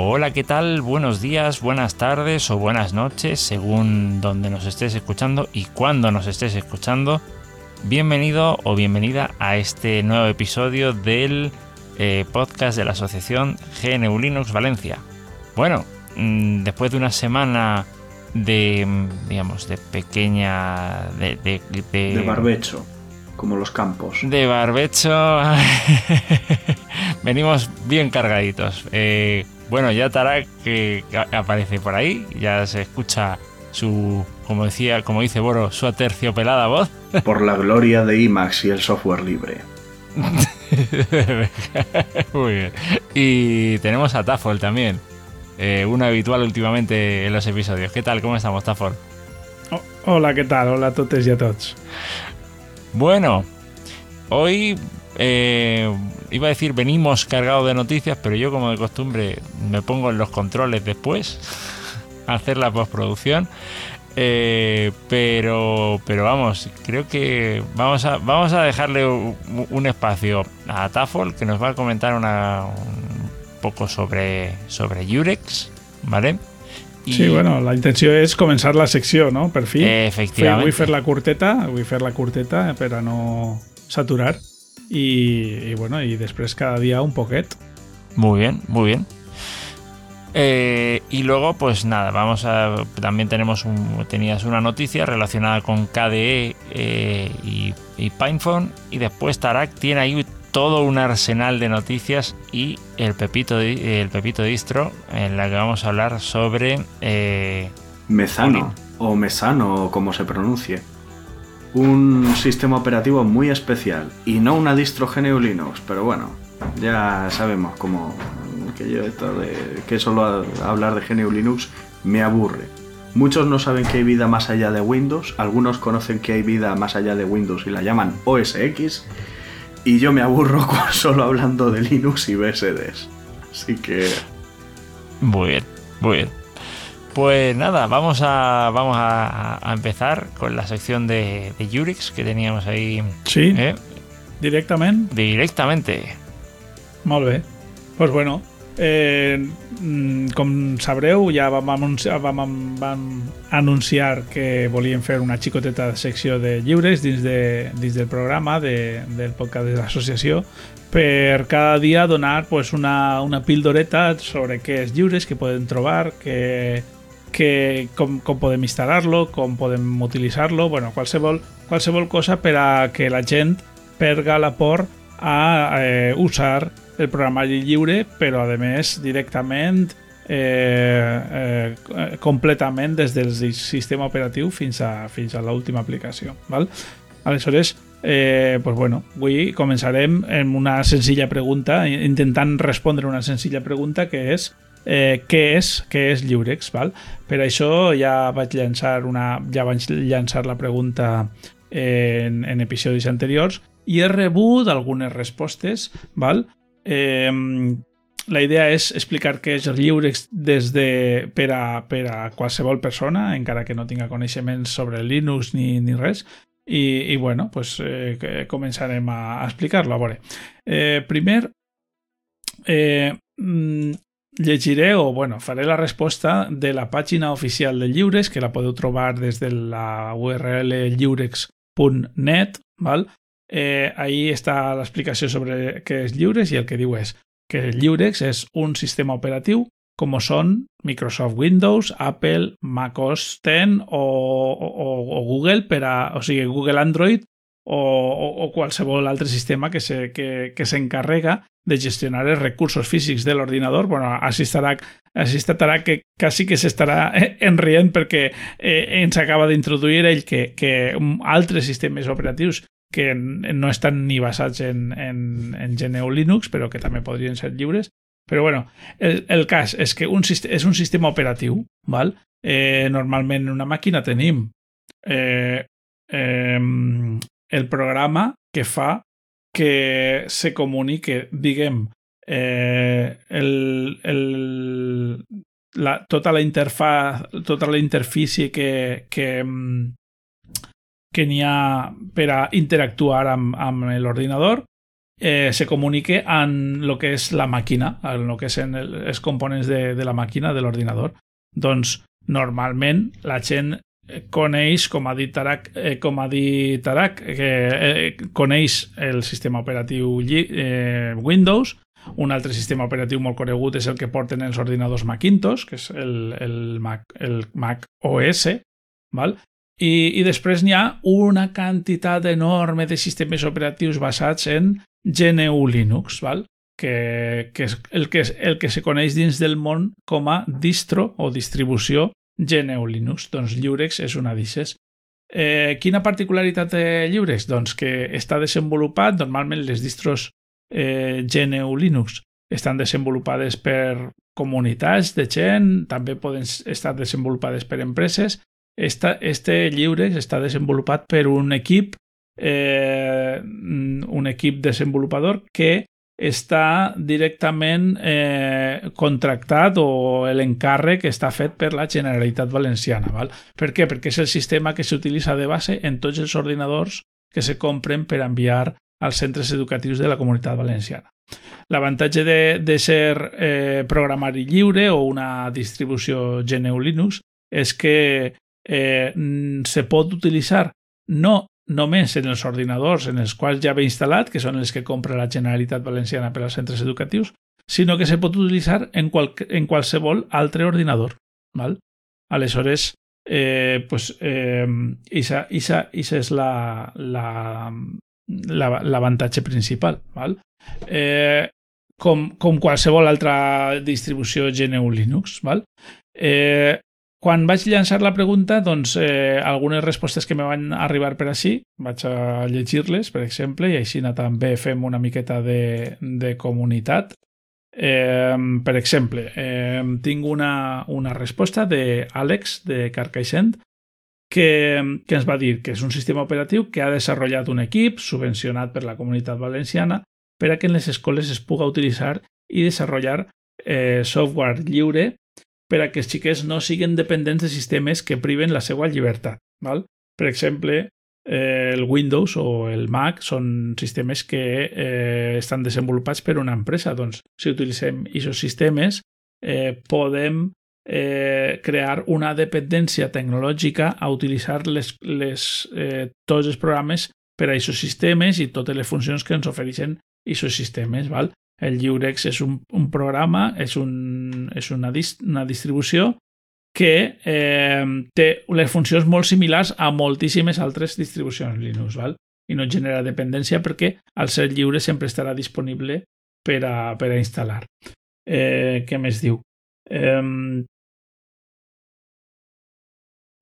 Hola, ¿qué tal? Buenos días, buenas tardes o buenas noches, según donde nos estés escuchando y cuándo nos estés escuchando. Bienvenido o bienvenida a este nuevo episodio del eh, podcast de la asociación GNU Linux Valencia. Bueno, mm, después de una semana de, mm, digamos, de pequeña... de, de, de- De barbecho, como los campos. de barbecho. Venimos bien cargaditos. Eh, bueno, ya Tarak que aparece por ahí, ya se escucha su, como decía, como dice Boro, su aterciopelada voz. Por la gloria de IMAX y el software libre. Muy bien. Y tenemos a Tafol también. eh, un habitual últimamente en los episodios. ¿Qué tal? ¿Cómo estamos, Tafol? Oh, hola, què tal? Hola a totes i a tots. Bueno, hoy eh, iba a decir venimos cargados de noticias, pero yo como de costumbre me pongo en los controles después a hacer la postproducción. Eh, pero, pero vamos, creo que vamos a, vamos a dejarle un, un espacio a Tafol que nos va a comentar una, un poco sobre, sobre Yurex, ¿vale? Sí, bueno, la intenció és començar la secció, no? Per fi. Vull fer la curteta, vull fer la curteta per a no saturar. I, i bueno, i després cada dia un poquet. Muy bien, muy bien. Eh, y luego, pues nada, vamos a. También tenemos un, tenías una noticia relacionada con KDE eh, y, y Pinephone. Y después Tarak tiene ahí todo un arsenal de noticias y el Pepito, el Pepito Distro, en la que vamos a hablar sobre. eh, Mezano, o Mesano, o como se pronuncie. Un sistema operativo muy especial. Y no una distro GNU Linux, pero bueno, ya sabemos cómo. Que yo esto de. que solo hablar de GNU Linux me aburre. Muchos no saben que hay vida más allá de Windows, algunos conocen que hay vida más allá de Windows y la llaman OS X, y yo me aburro solo hablando de Linux y BSDs. Así que Muy bien, muy bien. Pues nada, vamos a, vamos a, a empezar con la sección de, de Yurix que teníamos ahí Sí, eh, directament. directamente. Molt bé. Pues bueno, eh, mm, com sabreu, ja vam anunciar, vam, vam anunciar que volíem fer una xicoteta secció de lliures dins, de, dins del programa de, del podcast de l'associació per cada dia donar pues, una, una pildoreta sobre què és lliures, què podem trobar, que, que, com, com podem instal·lar-lo, com podem utilitzar-lo, bueno, qualsevol, qualsevol cosa per a que la gent perga la por a eh, usar el programari lliure, però a més directament eh, eh, completament des del sistema operatiu fins a, fins a l'última aplicació. Val? Aleshores, eh, pues bueno, avui començarem amb una senzilla pregunta, intentant respondre una senzilla pregunta que és eh, què és què és Lliurex, val? Per això ja vaig llançar una ja vaig llançar la pregunta en, en episodis anteriors i he rebut algunes respostes, val? Eh, la idea és explicar què és Lliurex des de, per, a, per a qualsevol persona, encara que no tinga coneixements sobre Linux ni, ni res, i, i bueno, pues, eh, començarem a, a explicar-lo. A veure, eh, primer, eh, mm, llegiré o bueno, faré la resposta de la pàgina oficial de Lliures, que la podeu trobar des de la URL lliurex.net, val? Eh, ahí està l'explicació sobre què és Lliures i el que diu és que Lliurex és un sistema operatiu com són Microsoft Windows, Apple, macOS 10 o, o, o Google per a, o sigui, Google Android o, o, o qualsevol altre sistema que se, que, que de gestionar els recursos físics de l'ordinador. Bueno, així estarà, així estarà que quasi que s'estarà enrient perquè eh, ens acaba d'introduir ell que, que altres sistemes operatius que no estan ni basats en, en, en GNU Linux, però que també podrien ser lliures. Però bueno, el, el cas és que un, és un sistema operatiu, val? Eh, normalment en una màquina tenim eh, eh, el programa que fa que se comunique, diguem, eh, el, el, la, tota la interfaz, tota la interfície que, que, mm, que n'hi ha per a interactuar amb, amb l'ordinador eh, se comunique en el que és la màquina, en el que són el, els components de, de la màquina, de l'ordinador. Doncs normalment la gent coneix, com ha dit Tarak, eh, com ha dit Tarak que eh, coneix el sistema operatiu eh, Windows, un altre sistema operatiu molt conegut és el que porten els ordinadors Macintosh, que és el, el, Mac, el Mac OS, val? I, i després n'hi ha una quantitat enorme de sistemes operatius basats en GNU Linux, val? Que, que és el que, és, el que se coneix dins del món com a distro o distribució GNU Linux. Doncs Lliurex és una d'ixes. Eh, quina particularitat té Lliurex? Doncs que està desenvolupat, normalment les distros eh, GNU Linux estan desenvolupades per comunitats de gent, també poden estar desenvolupades per empreses. Esta, este lliure està desenvolupat per un equip eh, un equip desenvolupador que està directament eh, contractat o l'encàrrec està fet per la Generalitat Valenciana. Val? Per què? Perquè és el sistema que s'utilitza de base en tots els ordinadors que se compren per enviar als centres educatius de la comunitat valenciana. L'avantatge de, de ser eh, programari lliure o una distribució GNU Linux és que eh, se pot utilitzar no només en els ordinadors en els quals ja ve instal·lat, que són els que compra la Generalitat Valenciana per als centres educatius, sinó que se pot utilitzar en, qual, en qualsevol altre ordinador. Val? Aleshores, eh, pues, eh, isa, isa, isa és l'avantatge la, la, principal. Val? Eh, com, com qualsevol altra distribució GNU Linux. Val? Eh, quan vaig llançar la pregunta, doncs eh, algunes respostes que me van arribar per així, vaig a llegir-les, per exemple, i així també fem una miqueta de, de comunitat. Eh, per exemple, eh, tinc una, una resposta d'Àlex de Carcaixent que, que ens va dir que és un sistema operatiu que ha desenvolupat un equip subvencionat per la comunitat valenciana per a que en les escoles es puga utilitzar i desenvolupar eh, software lliure per a que els xiquets no siguin dependents de sistemes que priven la seva llibertat. Val? Per exemple, eh, el Windows o el Mac són sistemes que eh, estan desenvolupats per una empresa. Doncs, si utilitzem aquests sistemes, eh, podem eh, crear una dependència tecnològica a utilitzar les, les, eh, tots els programes per a aquests sistemes i totes les funcions que ens ofereixen aquests sistemes. Val? El Lliurex és un, un programa, és, un, és una, dis, una distribució que eh, té les funcions molt similars a moltíssimes altres distribucions Linux, val? i no genera dependència perquè al ser lliure sempre estarà disponible per a, per a instal·lar. Eh, què més diu? Eh,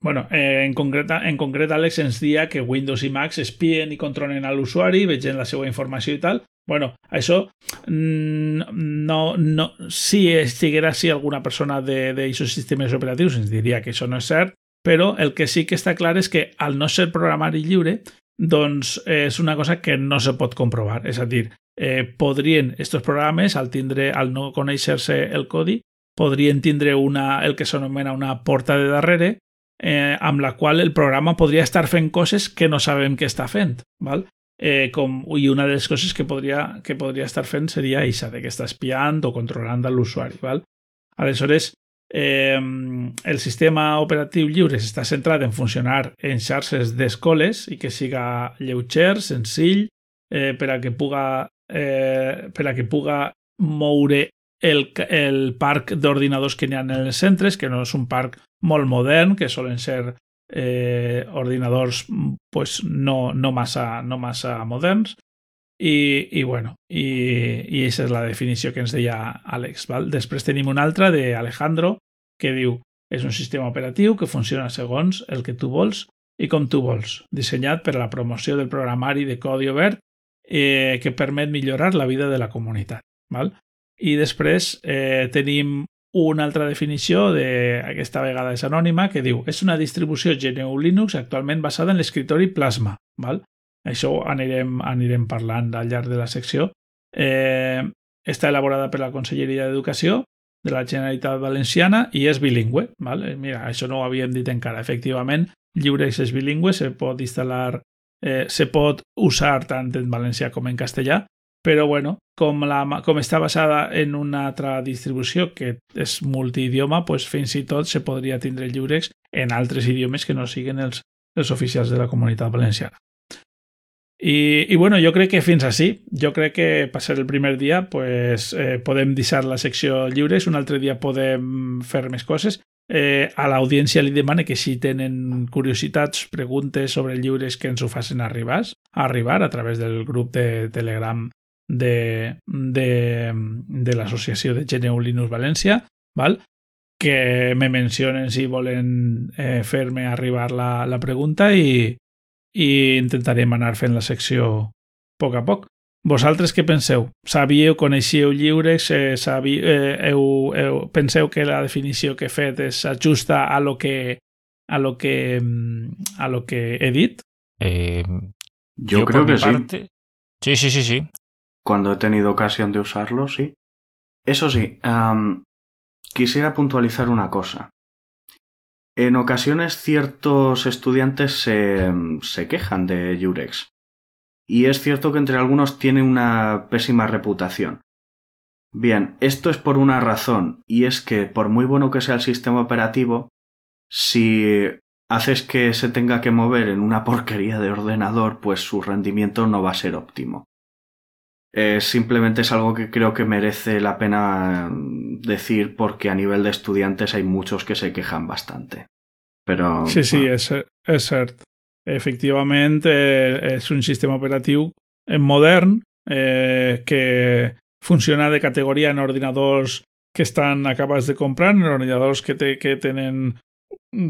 bueno, eh, en, concret, en concret, Alex ens dia que Windows i Mac espien i controlen a l'usuari, vegent la seva informació i tal, Bueno, això mm, no, no, si estiguera si alguna persona d'aquests sistemes operatius ens diria que això no és cert, però el que sí que està clar és que al no ser programari lliure, doncs és una cosa que no se pot comprovar. És a dir, eh, podrien, estos programes, al, tindre, al no conèixer-se el codi, podrien tindre una, el que s'anomena una porta de darrere, eh, amb la qual el programa podria estar fent coses que no sabem que està fent. Val? Eh, com, i una de les coses que podria, que podria estar fent seria això, de que està espiant o controlant l'usuari. Aleshores, eh, el sistema operatiu lliure està centrat en funcionar en xarxes d'escoles i que siga lleuger, senzill, eh, per a que puga, eh, per a que puga moure el, el parc d'ordinadors que n'hi ha en els centres, que no és un parc molt modern, que solen ser eh, ordinadors pues, no, no, massa, no massa moderns i, i bueno, i, i aquesta és la definició que ens deia Àlex. Val? Després tenim una altra de Alejandro que diu és un sistema operatiu que funciona segons el que tu vols i com tu vols, dissenyat per a la promoció del programari de codi obert eh, que permet millorar la vida de la comunitat. Val? I després eh, tenim una altra definició de, aquesta vegada és anònima, que diu és una distribució GNU Linux actualment basada en l'escriptori Plasma. Val? Això anirem, anirem parlant al llarg de la secció. Eh, està elaborada per la Conselleria d'Educació de la Generalitat Valenciana i és bilingüe. Val? Eh, mira, això no ho havíem dit encara. Efectivament, Lliurex és bilingüe, se pot instal·lar, eh, se pot usar tant en valencià com en castellà, però bueno, com, la, com està basada en una altra distribució que és multidioma, pues fins i tot se podria tindre Lliurex en altres idiomes que no siguin els, els oficials de la comunitat valenciana. I, I bueno, jo crec que fins així. Jo crec que per ser el primer dia pues, eh, podem deixar la secció lliures, un altre dia podem fer més coses. Eh, a l'audiència li demane que si tenen curiositats, preguntes sobre lliures que ens ho facin arribar, arribar a través del grup de Telegram de, de, de l'associació de GNU Linux València, val? que me mencionen si volen eh, fer-me arribar la, la pregunta i, i intentarem anar fent la secció a poc a poc. Vosaltres què penseu? Sabíeu, coneixíeu lliures? Eh, sabí, eh, heu, heu, penseu que la definició que he fet s'ajusta a lo que a lo que a lo que he dit? Eh, yo, yo creo que parte... sí. Sí, sí, sí, sí. Cuando he tenido ocasión de usarlo, sí. Eso sí, quisiera puntualizar una cosa. En ocasiones ciertos estudiantes se, se quejan de Jurex. Y es cierto que entre algunos tiene una pésima reputación. Bien, esto es por una razón, y es que por muy bueno que sea el sistema operativo, si haces que se tenga que mover en una porquería de ordenador, pues su rendimiento no va a ser óptimo. Eh, simplemente es algo que creo que merece la pena decir porque a nivel de estudiantes hay muchos que se quejan bastante. Però, sí, sí, és, és cert. Efectivament, eh, és un sistema operatiu modern eh, que funciona de categoria en ordinadors que estan acabats de comprar, en ordinadors que, te, que tenen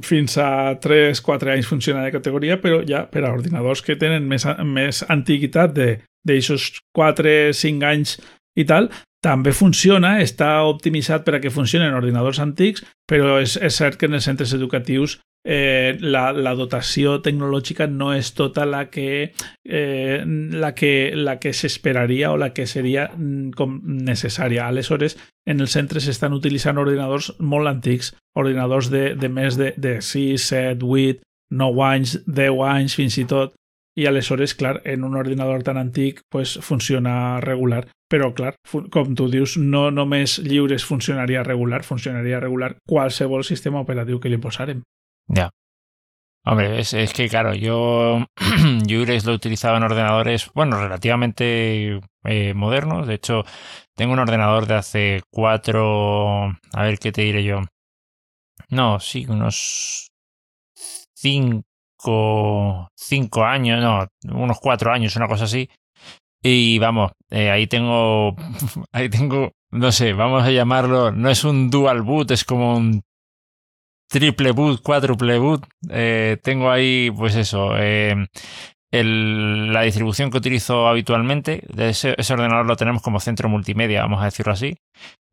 fins a 3-4 anys funciona de categoria, però ja per a ordinadors que tenen més, més antiguitat d'aixòs 4-5 anys i tal, també funciona, està optimitzat per a que funcioni en ordinadors antics, però és, és cert que en els centres educatius eh, la, la dotació tecnològica no és tota la que eh, la que, la que s'esperaria o la que seria mm, com necessària. Aleshores, en els centres s'estan utilitzant ordinadors molt antics, ordinadors de, de més de, de 6, 7, 8, 9 anys, 10 anys fins i tot, i aleshores, clar, en un ordinador tan antic pues, funciona regular. Però, clar, com tu dius, no només lliures funcionaria regular, funcionaria regular qualsevol sistema operatiu que li posarem. Ya. Hombre, es, es, que claro, yo Jurex lo he utilizado en ordenadores, bueno, relativamente eh, modernos. De hecho, tengo un ordenador de hace cuatro, a ver qué te diré yo. No, sí, unos cinco, cinco años, no, unos cuatro años, una cosa así. Y vamos, eh, ahí tengo, ahí tengo, no sé, vamos a llamarlo, no es un dual boot, es como un triple boot, cuádruple boot. Eh, tengo ahí, pues eso, eh, el, la distribución que utilizo habitualmente. Ese, ese, ordenador lo tenemos como centro multimedia, vamos a decirlo así.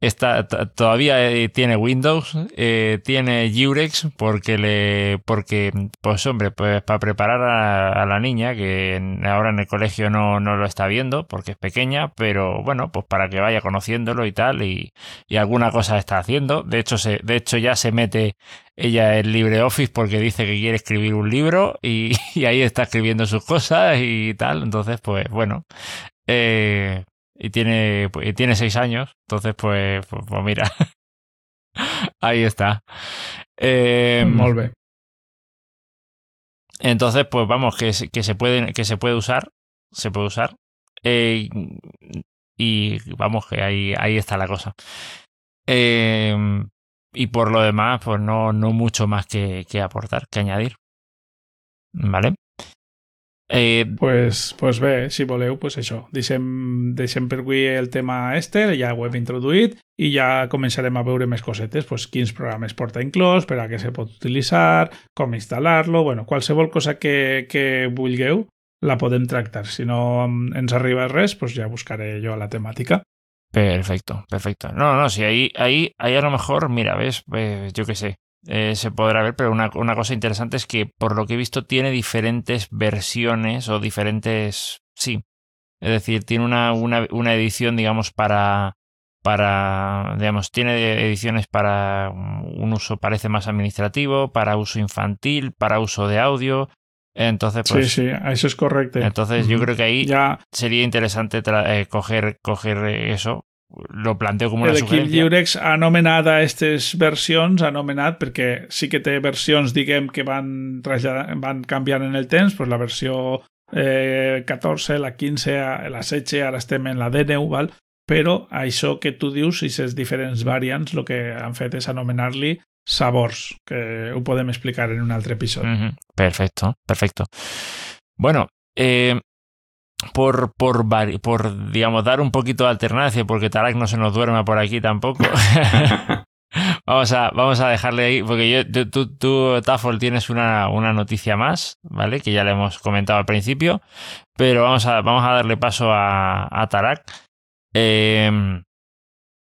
Está, todavía eh, tiene Windows, eh, tiene Jurex, porque le, porque, pues hombre, pues para preparar a, la niña, que ahora en el colegio no, no, lo está viendo, porque es pequeña, pero bueno, pues para que vaya conociéndolo y tal, y, y alguna cosa está haciendo. De hecho, se, de hecho ya se mete ella en LibreOffice porque dice que quiere escribir un libro y, y ahí está escribiendo sus cosas y tal. Entonces, pues bueno, eh, y tiene, y tiene seis años, entonces pues, pues, pues mira, ahí está. Eh, Molve. Entonces, pues vamos, que, que, se puede, que se puede usar, se puede usar. Eh, y vamos, que ahí, ahí está la cosa. Eh, y por lo demás, pues no, no mucho más que, que aportar, que añadir. ¿Vale? Eh, pues, pues bé, si voleu, pues això. Deixem, deixem per avui el tema este, ja ho hem introduït i ja començarem a veure més cosetes, pues, quins programes porta inclòs, per a què se pot utilitzar, com instal·lar-lo, bueno, qualsevol cosa que, que vulgueu la podem tractar. Si no ens arriba res, pues ja buscaré jo la temàtica. Perfecto, perfecto. No, no, si ahí, ahí, ahí a lo mejor, mira, ves, eh, yo qué sé, eh, se podrá ver, pero una, una, cosa interesante es que por lo que he visto tiene diferentes versiones o diferentes... Sí. Es decir, tiene una, una, una edición, digamos, para... Para, digamos, tiene ediciones para un uso parece más administrativo, para uso infantil, para uso de audio, entonces, pues, sí, sí, eso es correcto. Entonces, yo creo que ahí ya. sería interesante eh, coger, coger eso. Lo planteo como una sugerencia. El Lliurex ha anomenat a aquestes versions, ha anomenat perquè sí que té versions, diguem, que van, van canviant en el temps, pues la versió eh, 14, la 15, la 16, ara estem en la D9, val? però això que tu dius, i aquestes diferents variants, el que han fet és anomenar-li sabors, que ho podem explicar en un altre episodi. Uh -huh. Perfecto, perfecto. Bueno, eh, por, por, por, digamos, dar un poquito de alternancia, porque Tarak no se nos duerma por aquí tampoco. vamos, a, vamos a dejarle ahí, porque yo, tú, tú, Tafol, tienes una, una noticia más, ¿vale? Que ya le hemos comentado al principio, pero vamos a, vamos a darle paso a, a Tarak. Eh,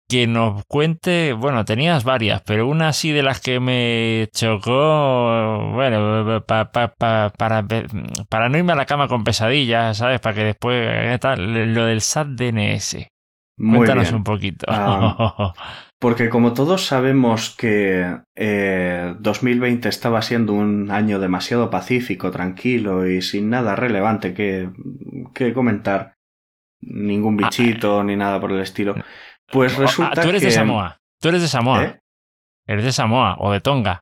que nos cuente, bueno, tenías varias, pero una así de las que me chocó, bueno, para, para no irme a la cama con pesadillas, ¿sabes? Para que después, eh, lo del SAT DNS. Cuéntanos un poquito. Ah, porque como todos sabemos que 2020 eh, estaba siendo un año demasiado pacífico, tranquilo y sin nada relevante que, que comentar, ningún ah, bichito ni nada por el estilo. Pues ah, resulta Tú eres de Samoa. Tú eres de Samoa. ¿Eh? Eres de Samoa o de Tonga.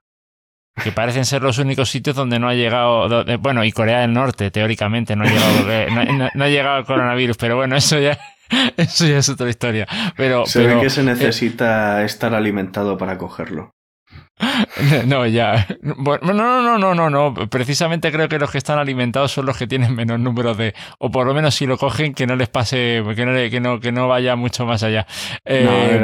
Que parecen ser los únicos sitios donde no ha llegado. bueno, y Corea del Norte, teóricamente, no ha llegado, eh, no, ha llegado el coronavirus, pero bueno, eso ya. Eso ya es otra historia. Pero, se ve que se necesita estar alimentado para cogerlo. No, ya. Bueno, no, no, no, no, no. Precisamente creo que los que están alimentados son los que tienen menos números de. O por lo menos si lo cogen, que no les pase. Que no, que no, que no vaya mucho más allá. Eh,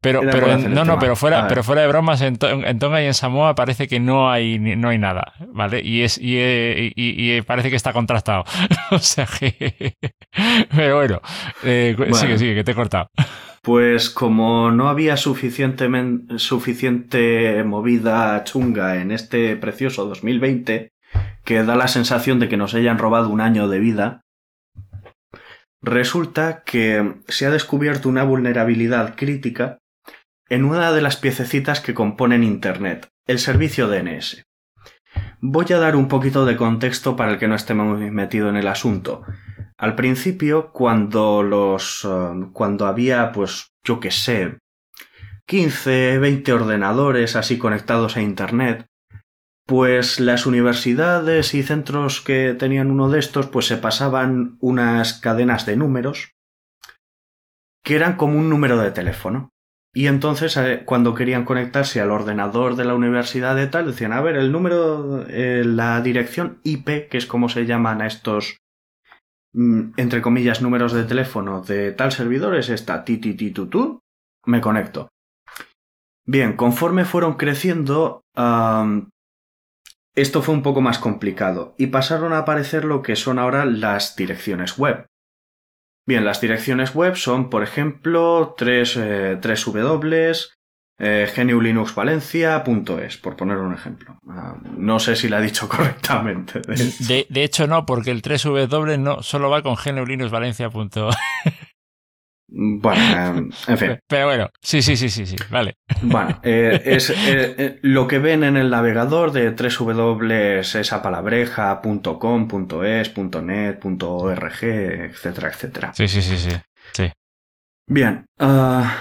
pero, pero no, no, pero fuera, pero fuera de bromas, en, Tonga y en Samoa parece que no hay, no hay nada, ¿vale? Y es, y, y, parece que está contrastado. o sea que. Pero bueno, eh, sigue, sigue, que te he cortado. Pues como no había suficiente movida chunga en este precioso 2020, que da la sensación de que nos hayan robado un año de vida, resulta que se ha descubierto una vulnerabilidad crítica en una de las piececitas que componen Internet, el servicio DNS. Voy a dar un poquito de contexto para el que no esté muy metido en el asunto. Al principio, cuando los. Eh, cuando había, pues, yo qué sé, 15, 20 ordenadores así conectados a Internet, pues las universidades y centros que tenían uno de estos, pues se pasaban unas cadenas de números que eran como un número de teléfono. Y entonces, eh, cuando querían conectarse al ordenador de la universidad de tal, decían, a ver, el número, eh, la dirección IP, que es como se llaman a estos, mm, entre comillas, números de teléfono de tal servidor, es esta, ti, ti, me conecto. Bien, conforme fueron creciendo, esto fue un poco más complicado y pasaron a aparecer lo que son ahora las direcciones web. Bien, las direcciones web son, por ejemplo, 3, eh, W, eh, gnulinuxvalencia.es, por poner un ejemplo. Ah, no sé si la he dicho correctamente. De, de, hecho, no, porque el 3W no solo va con gnulinuxvalencia.es. Bueno, eh, en fin. Pero bueno, sí, sí, sí, sí, sí, vale. Bueno, eh, es eh, lo que ven en el navegador de www.esapalabreja.com.es.net.org, etcétera, etcétera. Sí, sí, sí, sí. sí. Bien, ah,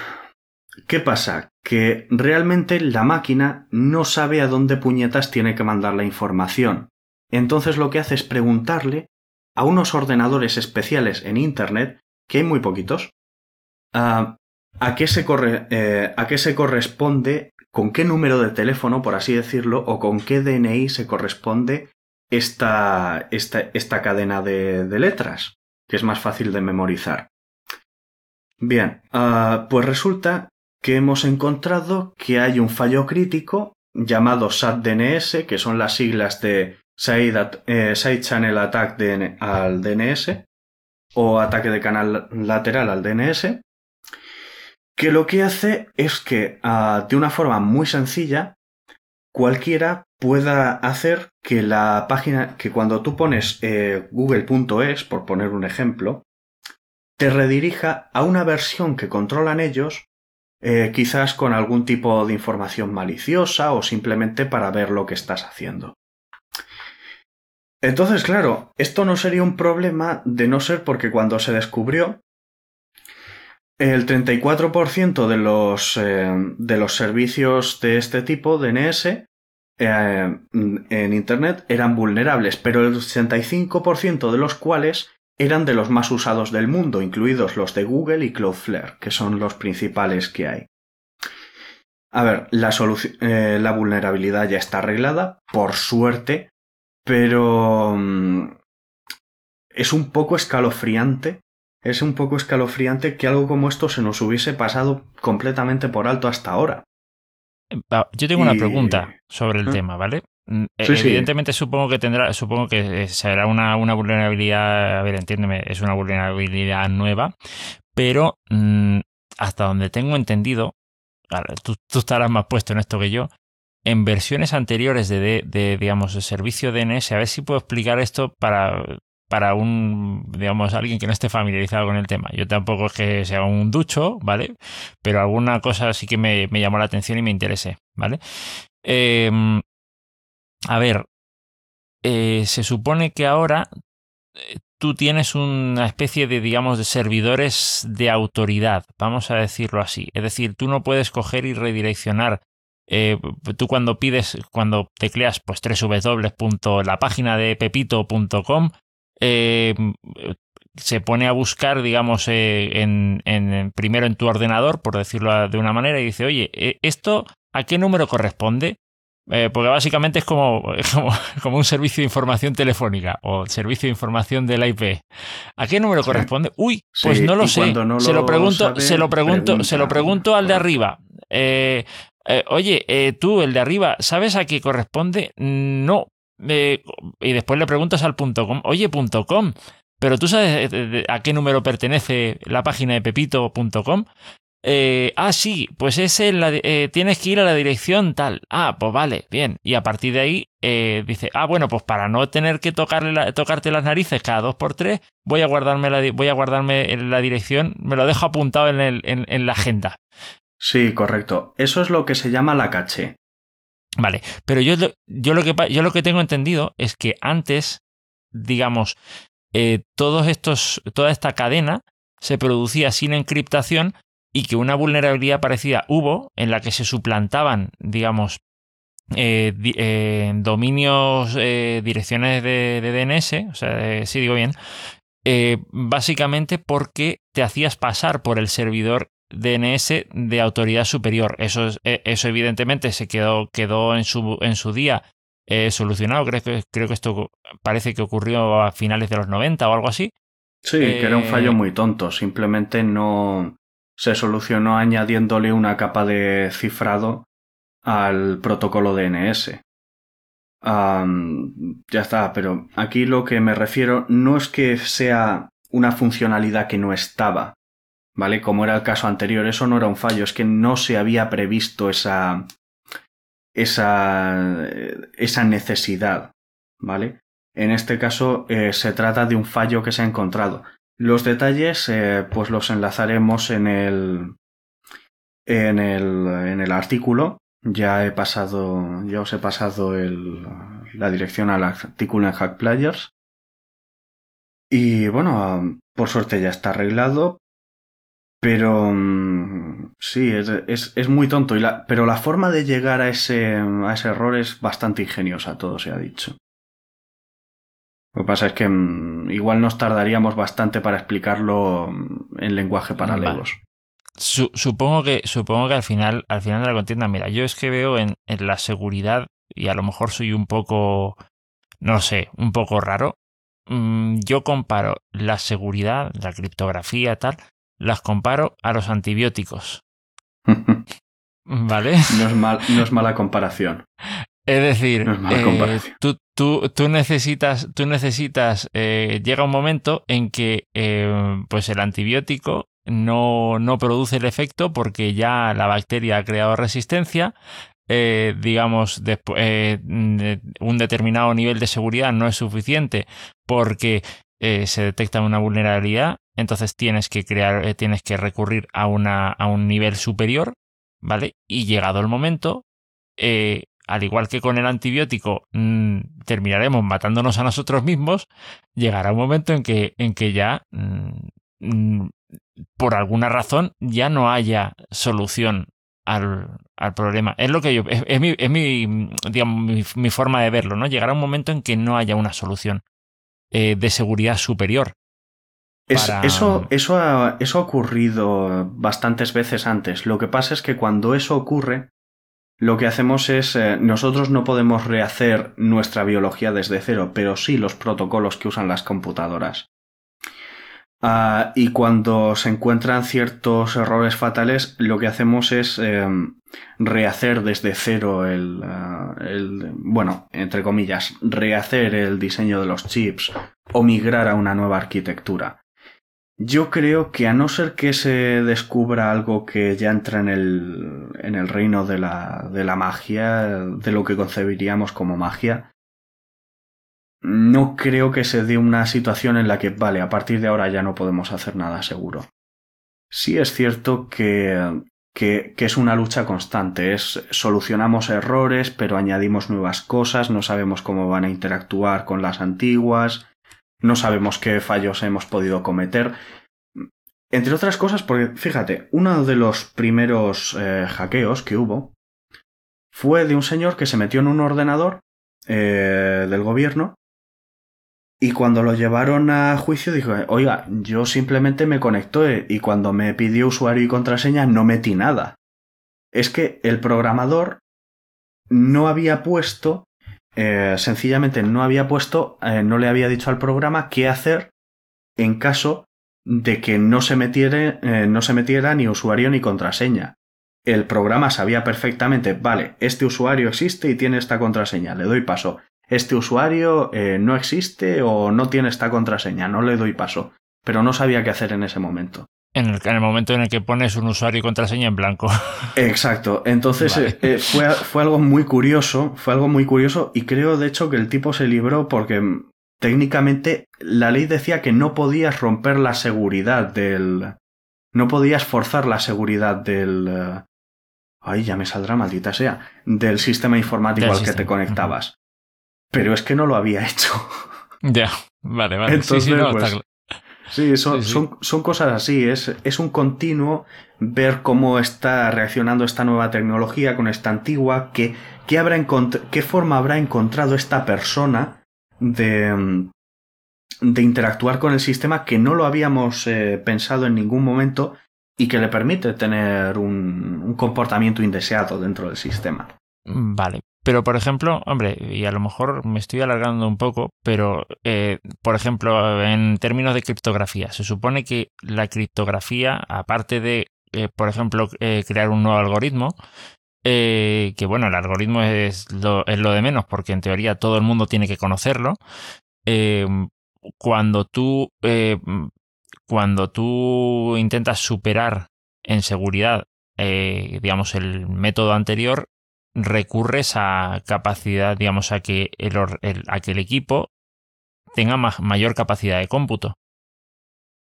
¿qué pasa? Que realmente la máquina no sabe a dónde puñetas tiene que mandar la información. Entonces lo que hace es preguntarle a unos ordenadores especiales en Internet, que hay muy poquitos, a, qué se corre, eh, a qué se corresponde, con qué número de teléfono, por así decirlo, o con qué DNI se corresponde esta, esta, esta cadena de, letras, que es más fácil de memorizar. Bien, uh, pues resulta que hemos encontrado que hay un fallo crítico llamado SAT-DNS, que son las siglas de Side, eh, Channel Attack al DNS o ataque de canal lateral al DNS, que lo que hace es que uh, de una forma muy sencilla cualquiera pueda hacer que la página, que cuando tú pones eh, google.es, por poner un ejemplo, te redirija a una versión que controlan ellos, eh, quizás con algún tipo de información maliciosa o simplemente para ver lo que estás haciendo. Entonces, claro, esto no sería un problema de no ser porque cuando se descubrió, el 34% de los, eh, de los servicios de este tipo, DNS, eh, en Internet eran vulnerables, pero el 65% de los cuales eran de los más usados del mundo, incluidos los de Google y Cloudflare, que son los principales que hay. A ver, la, eh, vulnerabilidad ya está arreglada, por suerte, pero mm, es un poco escalofriante. Es un poco escalofriante que algo como esto se nos hubiese pasado completamente por alto hasta ahora. Yo tengo una pregunta sobre el ¿Eh? tema, ¿vale? Mm, e, evidentemente supongo que tendrá, supongo que será una, una, vulnerabilidad, a ver, entiéndeme, es una vulnerabilidad nueva, pero mmm, hasta donde tengo entendido, tú, tú, estarás más puesto en esto que yo, en versiones anteriores de, de, digamos, el servicio DNS, a ver si puedo explicar esto para, para un, digamos, alguien que no esté familiarizado con el tema. Yo tampoco es que sea un ducho, ¿vale? Pero alguna cosa sí que me, me llamó la atención y me interese, ¿vale? Eh, a ver, eh, se supone que ahora eh, tú tienes una especie de, digamos, de servidores de autoridad, vamos a decirlo así. Es decir, tú no puedes coger y redireccionar eh, tú cuando pides, cuando tecleas pues la página de pepito.com, eh, se pone a buscar, digamos, eh, en, en, primero en tu ordenador, por decirlo de una manera, y dice, oye, eh, ¿esto a qué número corresponde? Eh, porque básicamente es como, como, como, un servicio de información telefónica o servicio de información de la IP. ¿A qué número corresponde? Uy, pues no lo sé. se, lo pregunto, se lo pregunto, se lo pregunto al de arriba. Eh, eh, oye, tú, el de arriba, ¿sabes a qué corresponde? No. Y después le preguntas al punto .com, oye, punto .com, pero tú sabes a qué número pertenece la página de pepito.com. Eh, ah, sí, pues es la, eh, tienes que ir a la dirección tal. Ah, pues vale, bien. Y a partir de ahí eh, dice, ah, bueno, pues para no tener que tocarte las narices cada dos por tres, voy a guardarme la, voy a guardarme la dirección, me lo dejo apuntado en, en la agenda. Sí, correcto. Eso es lo que se llama la caché. Vale, pero yo, yo, lo, que, yo lo que tengo entendido es que antes, digamos, eh, todos estos, toda esta cadena se producía sin encriptación y que una vulnerabilidad parecida hubo en la que se suplantaban, digamos, eh, eh, dominios, direcciones de, de, DNS, o sea, si digo bien, básicamente porque te hacías pasar por el servidor DNS de autoridad superior. Eso, eh, eso evidentemente se quedó, quedó en, su, en su día eh, solucionado. Creo que, creo que esto parece que ocurrió a finales de los 90 o algo así. Sí, que era un fallo muy tonto. Simplemente no se solucionó añadiéndole una capa de cifrado al protocolo DNS. Um, ya está, pero aquí lo que me refiero no es que sea una funcionalidad que no estaba, ¿vale? Como era el caso anterior, eso no era un fallo, es que no se había previsto esa, esa, esa necesidad, ¿vale? En este caso eh, se trata de un fallo que se ha encontrado. Los detalles, eh, pues los enlazaremos en el, en el, en el artículo. Ya he pasado, ya os he pasado el, la dirección al artículo en Hack Players. Y bueno, por suerte ya está arreglado, pero mm, sí, es, es, es, muy tonto. Y la, pero la forma de llegar a ese, a ese error es bastante ingeniosa, todo se ha dicho. Lo que pasa es que mmm, igual nos tardaríamos bastante para explicarlo mm, en lenguaje paralelos. Vale. Su, supongo que supongo que al final al final de la contienda, mira, yo es que veo en, en la seguridad y a lo mejor soy un poco no sé, un poco raro. Mm, yo comparo la seguridad, la criptografía, tal, las comparo a los antibióticos. ¿Vale? No es, mal, no es mala comparación. Es decir, eh, tú, tú, tú, necesitas, tú necesitas eh, llega un momento en que eh, pues el antibiótico no, no, produce el efecto porque ya la bacteria ha creado resistencia. digamos, un determinado nivel de seguridad no es suficiente porque se detecta una vulnerabilidad, entonces tienes que crear, tienes que recurrir a, una, a un nivel superior, ¿vale? Y llegado el momento, al igual que con el antibiótico mm, terminaremos matándonos a nosotros mismos, llegará un momento en que, en que ya, mm, mm, por alguna razón, ya no haya solución al, problema. Es lo que yo, es, mi, es mi, digamos, mi, forma de verlo, ¿no? Llegará un momento en que no haya una solución eh, de seguridad superior. Eso, eso, ha, eso ha ocurrido bastantes veces antes. Lo que pasa es que cuando eso ocurre, lo que hacemos es, eh, nosotros no podemos rehacer nuestra biología desde cero, pero sí los protocolos que usan las computadoras. Ah, y cuando se encuentran ciertos errores fatales, lo que hacemos es em, rehacer desde cero el, ah, el, bueno, entre comillas, rehacer el diseño de los chips o migrar a una nueva arquitectura. Yo creo que a no ser que se descubra algo que ya entra en el, en el reino de la, de la magia, de lo que concebiríamos como magia, no creo que se dé una situación en la que, vale, a partir de ahora ya no podemos hacer nada seguro. Sí es cierto que, que, que, es una lucha constante, es solucionamos errores, pero añadimos nuevas cosas, no sabemos cómo van a interactuar con las antiguas, no sabemos qué fallos hemos podido cometer. Entre otras cosas, porque fíjate, uno de los primeros eh, hackeos que hubo fue de un señor que se metió en un ordenador eh, del gobierno y cuando lo llevaron a juicio dijo, oiga, yo simplemente me conecté y cuando me pidió usuario y contraseña no metí nada. Es que el programador no había puesto eh, sencillamente no había puesto, eh, no le había dicho al programa qué hacer en caso de que no se, eh, no se metiera ni usuario ni contraseña. El programa sabía perfectamente, vale, este usuario existe y tiene esta contraseña, le doy paso. Este usuario no existe o no tiene esta contraseña, no le doy paso. Pero no sabía qué hacer en ese momento. En el, momento en el que pones un usuario y contraseña en blanco. Exacto. Entonces eh, eh, fue, fue, algo muy curioso. Fue algo muy curioso. Y creo, de hecho, que el tipo se libró porque mm, técnicamente la ley decía que no podías romper la seguridad del. No podías forzar la seguridad del. Eh, ay, ya me saldrá, maldita sea. Del sistema informático al que te conectabas. Pero es que no lo había hecho. Ya, vale, vale. Entonces, pues, Sí, son, Son, cosas así, es, es, un continuo ver cómo está reaccionando esta nueva tecnología con esta antigua, qué, qué, habrá qué forma habrá encontrado esta persona de, de interactuar con el sistema que no lo habíamos eh, pensado en ningún momento y que le permite tener un, un comportamiento indeseado dentro del sistema. Vale, pero, por ejemplo, hombre, y a lo mejor me estoy alargando un poco, pero, eh, por ejemplo, en términos de criptografía, se supone que la criptografía, aparte de, eh, por ejemplo, eh, crear un nuevo algoritmo, que bueno, el algoritmo es lo, es lo, de menos, porque en teoría todo el mundo tiene que conocerlo, cuando tú, cuando tú intentas superar en seguridad, digamos, el método anterior, recurres a capacidad, digamos, a que el, a que el equipo tenga mayor capacidad de cómputo.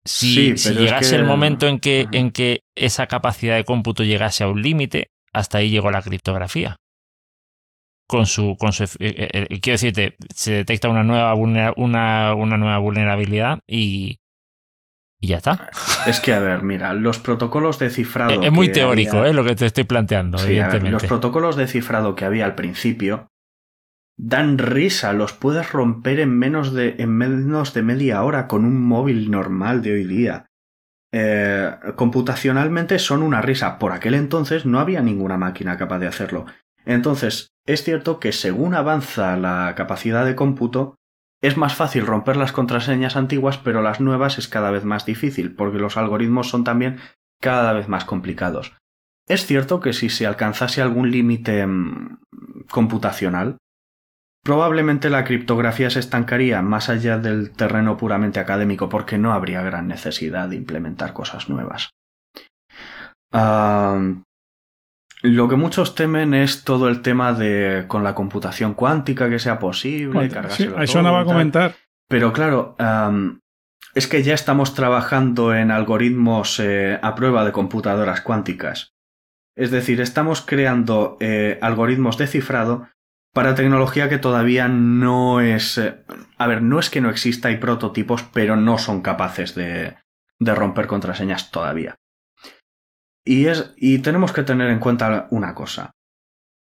Si, llegase el momento en que, en que esa capacidad de cómputo llegase a un límite, hasta ahí llegó la criptografía. Con su, con su, eh, eh, eh, quiero decirte, se detecta una nueva, una, una nueva vulnerabilidad y, y ya está. Es que, a ver, mira, los protocolos de cifrado. Es muy teórico, ¿eh? Lo que te estoy planteando. los protocolos de cifrado que había al principio dan risa, los puedes romper en menos de, en menos de media hora con un móvil normal de hoy día. Eh, computacionalmente son una risa. Por aquel entonces no había ninguna máquina capaz de hacerlo. Entonces, es cierto que según avanza la capacidad de cómputo, es más fácil romper las contraseñas antiguas, pero las nuevas es cada vez más difícil, porque los algoritmos son también cada vez más complicados. Es cierto que si se alcanzase algún límite mm, computacional, probablemente la criptografía se estancaría más allá del terreno puramente académico porque no habría gran necesidad de implementar cosas nuevas. Lo que muchos temen es todo el tema de con la computación cuántica que sea posible, sí, eso no va a comentar. Pero claro, es que ya estamos trabajando en algoritmos eh, a prueba de computadoras cuánticas. Es decir, estamos creando eh, algoritmos de cifrado para tecnología que todavía no es... Eh, a ver, no es que no exista, hay prototipos, pero no son capaces de, de romper contraseñas todavía. Y, es, y tenemos que tener en cuenta una cosa.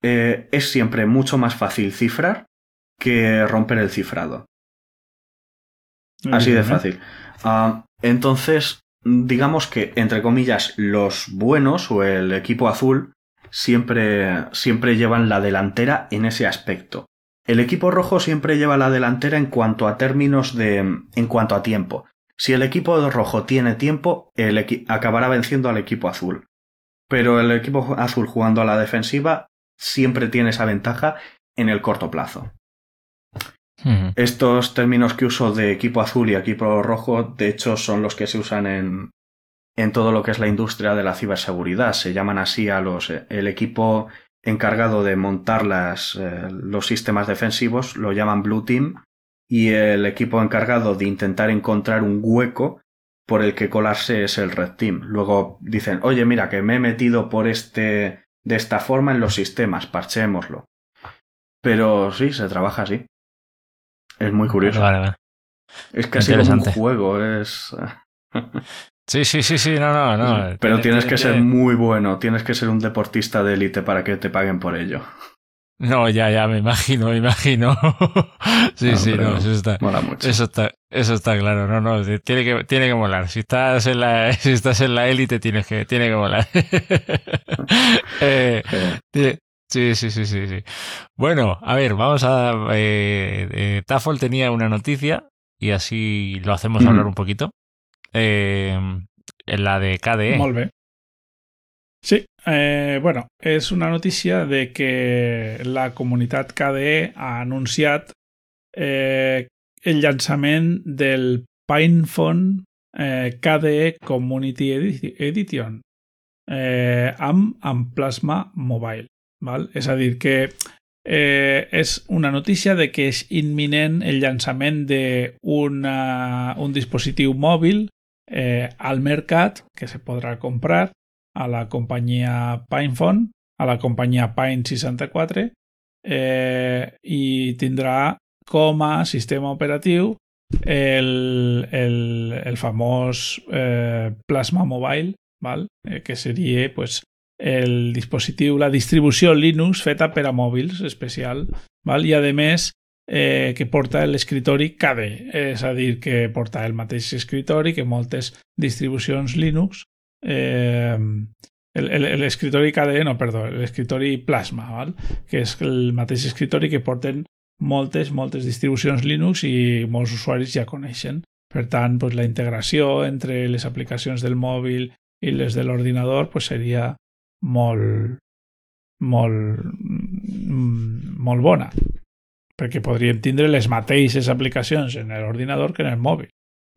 Eh, es siempre mucho más fácil cifrar que romper el cifrado. Así de fácil. Ah, entonces, digamos que, entre comillas, los buenos o el equipo azul siempre, siempre llevan la delantera en ese aspecto. El equipo rojo siempre lleva la delantera en cuanto a términos de. en cuanto a tiempo. Si el equipo rojo tiene tiempo, el acabará venciendo al equipo azul. Pero el equipo azul jugando a la defensiva siempre tiene esa ventaja en el corto plazo. Estos términos que uso de equipo azul y equipo rojo, de hecho, son los que se usan en, en todo lo que es la industria de la ciberseguridad. Se llaman así a los el equipo encargado de montar las, eh, los sistemas defensivos, lo llaman Blue Team, y el equipo encargado de intentar encontrar un hueco por el que colarse es el Red Team. Luego dicen, oye, mira, que me he metido por este de esta forma en los sistemas, parchémoslo. Pero sí, se trabaja así. Es muy curioso. Es casi un juego, es. sí, sí, sí, sí, no, no, no. Pero tienes que ser muy bueno, tienes que ser un deportista de élite para que te paguen por ello. No, ya, ya, me imagino, me imagino. sí, sí, no, eso está. Mola mucho. Eso está, eso está claro, no, no, tiene que, tiene que molar. Si estás en la, si estás en la élite, tienes que, tiene que molar. eh, Sí, sí, sí, sí, sí. Bueno, a ver, vamos a... Eh, eh Tafol tenía una noticia y así lo hacemos hablar un poquito. Eh, en la de KDE. Molve. Sí, eh, bueno, és una notícia de que la comunitat KDE ha anunciat eh, el llançament del PinePhone eh, KDE Community Edition eh, amb, amb Plasma Mobile. Val? És a dir, que eh, és una notícia de que és imminent el llançament d'un un dispositiu mòbil eh, al mercat que se podrà comprar a la companyia PinePhone, a la companyia Pine64 eh, i tindrà com a sistema operatiu el, el, el famós eh, Plasma Mobile, val? Eh, que seria pues, el dispositiu, la distribució Linux feta per a mòbils especial, val? i a més eh, que porta l'escriptori KDE, és a dir, que porta el mateix escritori que moltes distribucions Linux. Eh, l'escriptori KDE, no, perdó, l'escriptori Plasma, val? que és el mateix escriptori que porten moltes, moltes distribucions Linux i molts usuaris ja coneixen. Per tant, pues, la integració entre les aplicacions del mòbil i les de l'ordinador pues, seria molt, molt, mm, molt bona perquè podríem tindre les mateixes aplicacions en l'ordinador que en el mòbil.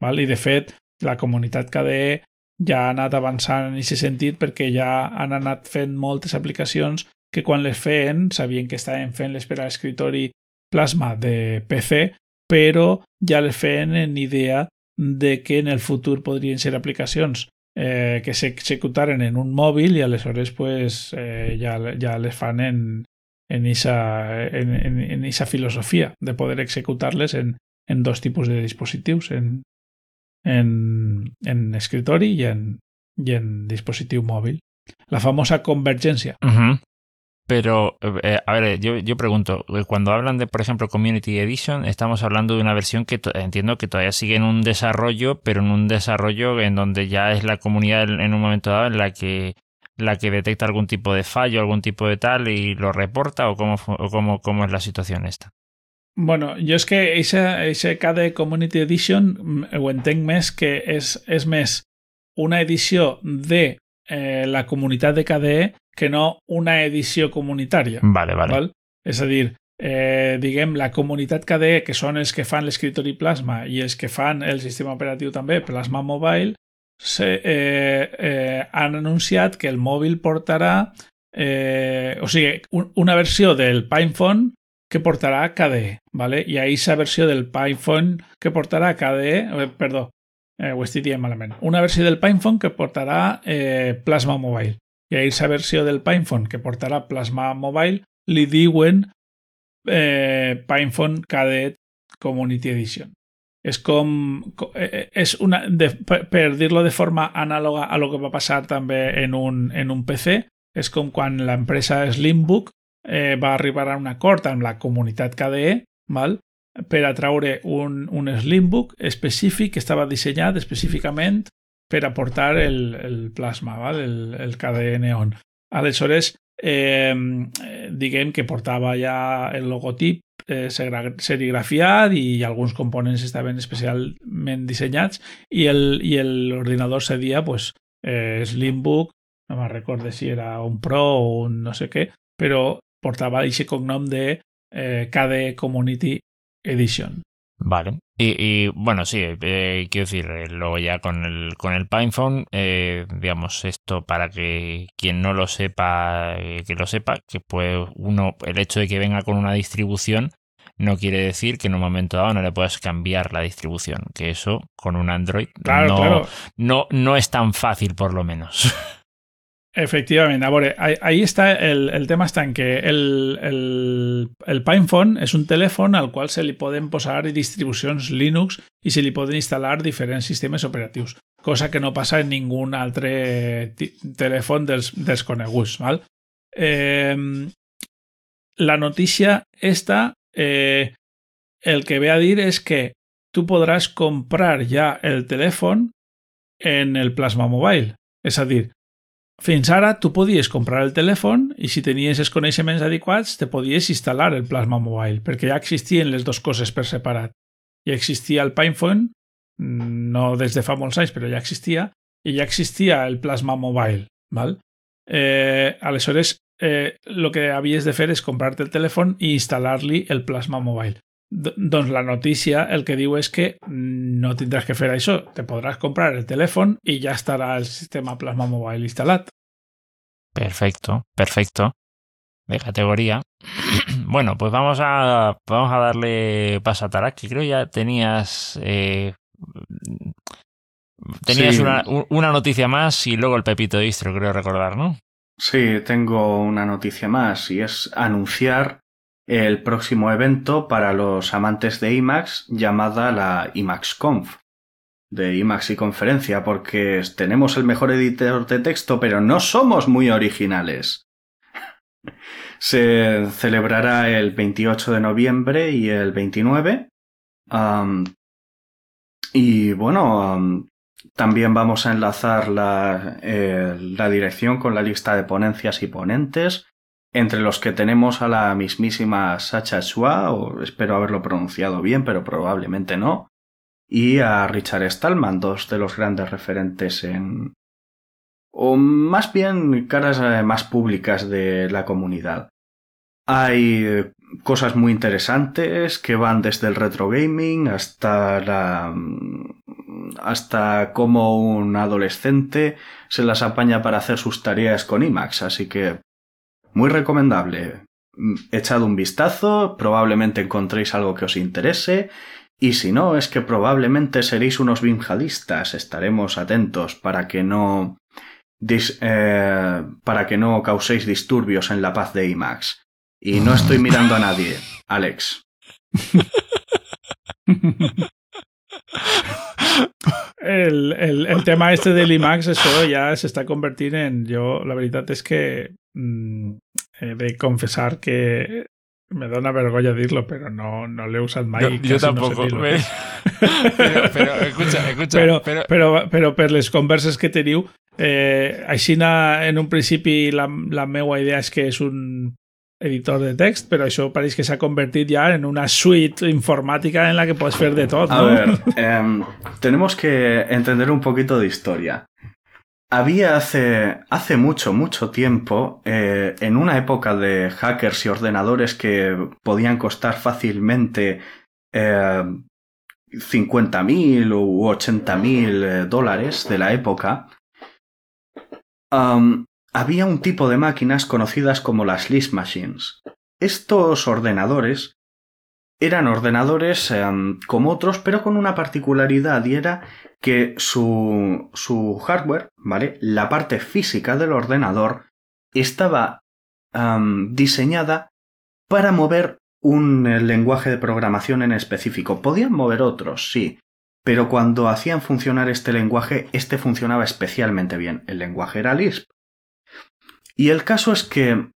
Val? I de fet, la comunitat KDE ja ha anat avançant en aquest sentit perquè ja han anat fent moltes aplicacions que quan les feien sabien que estaven fent-les per a l'escriptori Plasma de PC, però ja les feien en idea de que en el futur podrien ser aplicacions eh, que s'executaren en un mòbil i aleshores pues, eh, ja, ja les fan en, en esa, en, en, en esa filosofia de poder executar-les en, en dos tipus de dispositius, en, en, en escritori i en, i en dispositiu mòbil. La famosa convergència. -huh. Pero, eh, a ver, yo, yo pregunto, cuando hablan de, por ejemplo, Community Edition, estamos hablando de una versión que entiendo que todavía sigue en un desarrollo, pero en un desarrollo en donde ya es la comunidad en un momento dado en la que la que detecta algún tipo de fallo, algún tipo de tal y lo reporta o cómo, cómo, cómo es la situación esta? Bueno, yo es que ese KDE Community Edition ho entenc més que és, és més una edició de eh, la comunitat de KDE que no una edició comunitària. Vale, vale. Val? És a dir, eh, diguem, la comunitat KDE, que són els que fan l'escriptori Plasma i els que fan el sistema operatiu també, Plasma Mobile, se, eh, eh, han anunciat que el mòbil portarà eh, o sigui, un, una versió del PinePhone que portarà KDE, ¿vale? i a aquesta versió del PinePhone que portarà KDE, eh, perdó, eh, ho estic dient malament, una versió del PinePhone que portarà eh, Plasma Mobile i a aquesta versió del PinePhone que portarà Plasma Mobile li diuen eh, PinePhone KDE Community Edition. És com... És una, de, per, per dir-lo de forma anàloga a lo que va passar també en un, en un PC, és com quan l'empresa Slimbook eh, va arribar a un acord amb la comunitat KDE val? per atraure un, un Slimbook específic que estava dissenyat específicament per aportar el, el plasma, val? El, el KDE Neon. Aleshores, eh, diguem que portava ja el logotip eh, serigrafiat i alguns components estaven especialment dissenyats i l'ordinador cedia pues, eh, Slimbook, no me'n recordo si era un Pro o un no sé què, però portava aquest cognom de eh, KDE Community Edition. Vale. Y, y bueno, sí, eh, quiero decir, eh, luego ya con el, con el PinePhone, eh, digamos, esto para que quien no lo sepa, eh, que lo sepa, que puede uno, el hecho de que venga con una distribución no quiere decir que en un momento dado no le puedas cambiar la distribución, que eso con un Android claro, no, claro. no, no es tan fácil por lo menos. Efectivament, a veure, ahí està el, tema està en que el, PinePhone és un telèfon al qual se li poden posar distribucions Linux i se li poden instal·lar diferents sistemes operatius, cosa que no passa en ningú altre telèfon dels, dels? Eh, la notícia esta eh, el que ve a dir és que tu podràs comprar ja el telèfon en el Plasma Mobile. A dir, fins ara tu podies comprar el telèfon i si tenies els coneixements adequats te podies instal·lar el Plasma Mobile perquè ja existien les dues coses per separat. Ja existia el PinePhone, no des de fa molts anys, però ja existia, i ja existia el Plasma Mobile. Val? Eh, aleshores, eh, el que havies de fer és comprar-te el telèfon i instal·lar-li el Plasma Mobile. Doncs la notícia el que diu és que no tindràs que fer això, te podràs comprar el telèfon i ja estarà el sistema Plasma Mobile instal·lat. Perfecto, perfecto. De categoría. Bueno, pues vamos a, vamos a darle paso a Tarak, que creo ya tenías eh, tenías Sí. una, una noticia más y luego el Pepito Distro, creo recordar, ¿no? Sí, tengo una noticia más y es anunciar el próximo evento para los amantes de IMAX llamada la IMAXConf de IMAX y conferencia porque tenemos el mejor editor de texto pero no somos muy originales. Se celebrará el 28 de noviembre y el 29. Am, y bueno, am, también vamos a enlazar la, eh, la dirección con la lista de ponencias y ponentes, entre los que tenemos a la mismísima Sacha Schwa, o espero haberlo pronunciado bien, pero probablemente no, y a Richard Stallman, dos de los grandes referentes en... o más bien caras eh, más públicas de la comunidad. Hay eh, cosas muy interesantes que van desde el retro gaming hasta la hasta cómo un adolescente se las apaña para hacer sus tareas con IMAX, así que muy recomendable. Mm, Echad un vistazo, probablemente encontréis algo que os interese y si no, es que probablemente seréis unos binjadistas. Estaremos atentos para que no dis- eh, para que no causéis disturbios en la paz de IMAX. Y no estoy mirando a nadie, Alex. El, el, el tema este de l'IMAX, això ja s'està convertint en... Jo, la veritat és que mm, he de confessar que me da una vergüenza decirlo, pero no, no le usas mai. yo tampoco. No pero, pero, escucha, escucha. Pero, pero, pero, pero per les converses que teniu, eh, així en un principi la, la meua idea és que és un editor de text, pero eso parece que se ha convertido ya en una suite informática en la que puedes hacer de todo. A ver, em, tenemos que entender un poquito de historia. Había hace, hace mucho, mucho tiempo, eh, en una época de hackers y ordenadores que podían costar fácilmente eh, 50.000 u 80.000 eh, dólares de la época, había un tipo de máquinas conocidas como las list machines. Estos ordenadores eran ordenadores como otros, pero con una particularidad y era que su, su hardware, ¿vale? La parte física del ordenador estaba diseñada para mover un lenguaje de programación en específico. Podían mover otros, sí, pero cuando hacían funcionar este lenguaje, este funcionaba especialmente bien. El lenguaje era Lisp. Y el caso es que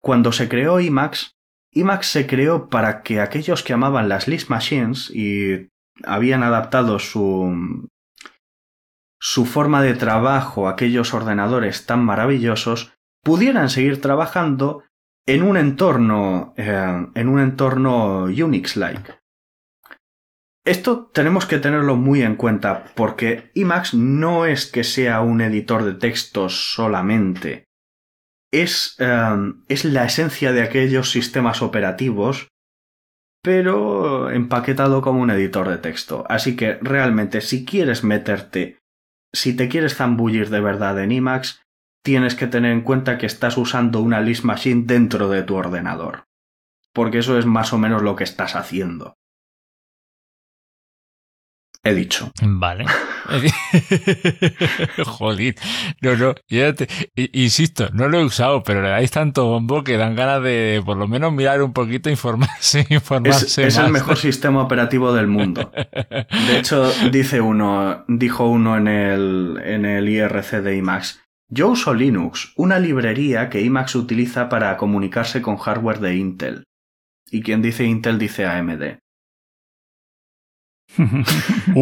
cuando se creó Emacs, Emacs se creó para que aquellos que amaban las Lisp Machines y habían adaptado su, su forma de trabajo a aquellos ordenadores tan maravillosos, pudieran seguir trabajando en un entorno, eh, en un entorno Unix-like. Esto tenemos que tenerlo muy en cuenta porque Emacs no es que sea un editor de textos solamente. Es, em, es la esencia de aquellos sistemas operativos, pero empaquetado como un editor de texto. Así que realmente si quieres meterte, si te quieres zambullir de verdad en Emacs, tienes que tener en cuenta que estás usando una list machine dentro de tu ordenador. Porque eso es más o menos lo que estás haciendo he dicho. Vale. Joder. No, no, insisto, no lo he usado, pero le dais tanto bombo que dan ganas de por lo menos mirar un poquito, informarse, informarse. Es, es el mejor sistema operativo del mundo. De hecho, dice uno, dijo uno en el, en el IRC de IMAX. Yo uso Linux, una librería que IMAX utiliza para comunicarse con hardware de Intel. Y quien dice Intel dice AMD.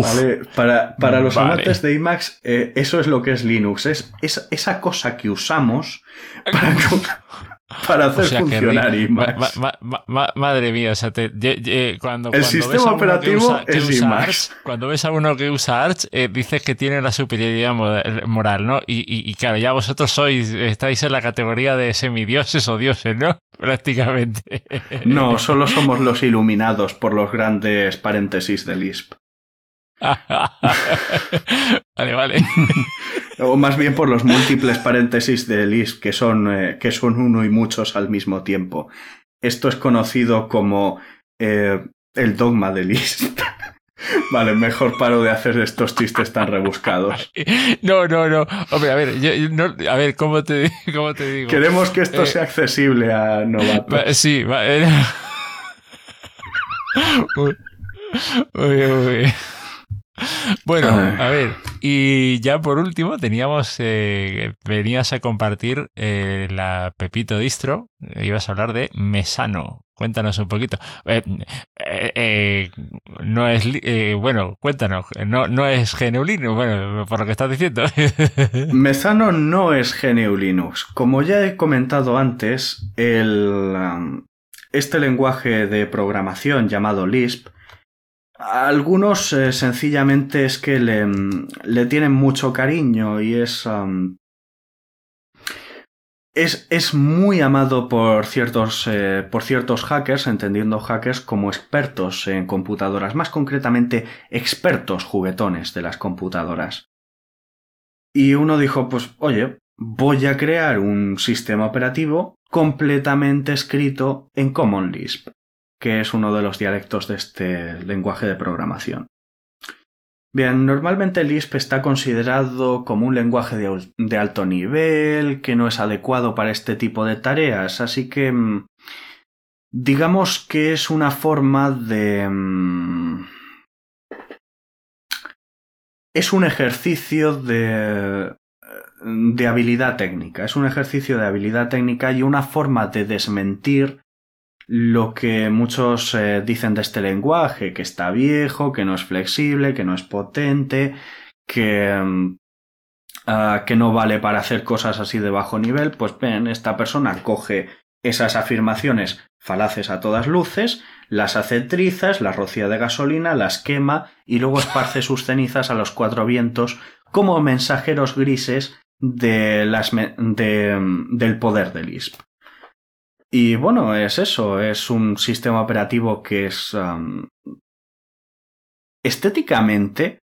Para, para los amantes de Emacs, eh, eso es lo que es Linux. Es, esa cosa que usamos para, para hacer funcionar Emacs. madre mía, o sea, cuando, el sistema operativo es Emacs. cuando ves a uno que usa Arch, eh, dices que tiene la superioridad moral, ¿no? Y, y, claro, ya vosotros sois, estáis en la categoría de semidioses o dioses, ¿no? Prácticamente. No, solo somos los iluminados por los grandes paréntesis de Lisp. vale, vale. o más bien por los múltiples paréntesis de Lisp, que son, eh, que son uno y muchos al mismo tiempo. Esto es conocido como eh, el dogma de Lisp. Vale, mejor paro de hacer estos chistes tan rebuscados. No, no, no. Hombre, a ver, a ver, ¿cómo te, ¿cómo te digo? Queremos que esto eh, sea accesible a novatos. Sí, va, Uy, uy, bueno, a ver, y ya por último teníamos, eh, venías a compartir eh, la Pepito Distro, ibas a hablar de Mesano. Cuéntanos un poquito. Eh, no es, bueno, cuéntanos, no, no es GNU Linux, bueno, por lo que estás diciendo. Mesano no es GNU Linux. Como ya he comentado antes, el, um, este lenguaje de programación llamado Lisp algunos eh, sencillamente es que le, le, tienen mucho cariño y es, es, es, muy amado por ciertos, eh, por ciertos hackers, entendiendo hackers como expertos en computadoras, más concretamente expertos juguetones de las computadoras. Y uno dijo, pues oye, voy a crear un sistema operativo completamente escrito en Common Lisp que es uno de los dialectos de este lenguaje de programación. Bien, normalmente Lisp está considerado como un lenguaje de, alto nivel, que no es adecuado para este tipo de tareas, así que mm, digamos que es una forma de... Mm, es un ejercicio de, de habilidad técnica, es un ejercicio de habilidad técnica y una forma de desmentir lo que muchos eh, dicen de este lenguaje, que está viejo, que no es flexible, que no es potente, que, mm, ah, que no vale para hacer cosas así de bajo nivel, pues ven, esta persona coge esas afirmaciones falaces a todas luces, las hace trizas, las rocía de gasolina, las quema y luego esparce sus cenizas a los cuatro vientos como mensajeros grises las del poder del ISP. Y bueno, es eso, es un sistema operativo que es estéticamente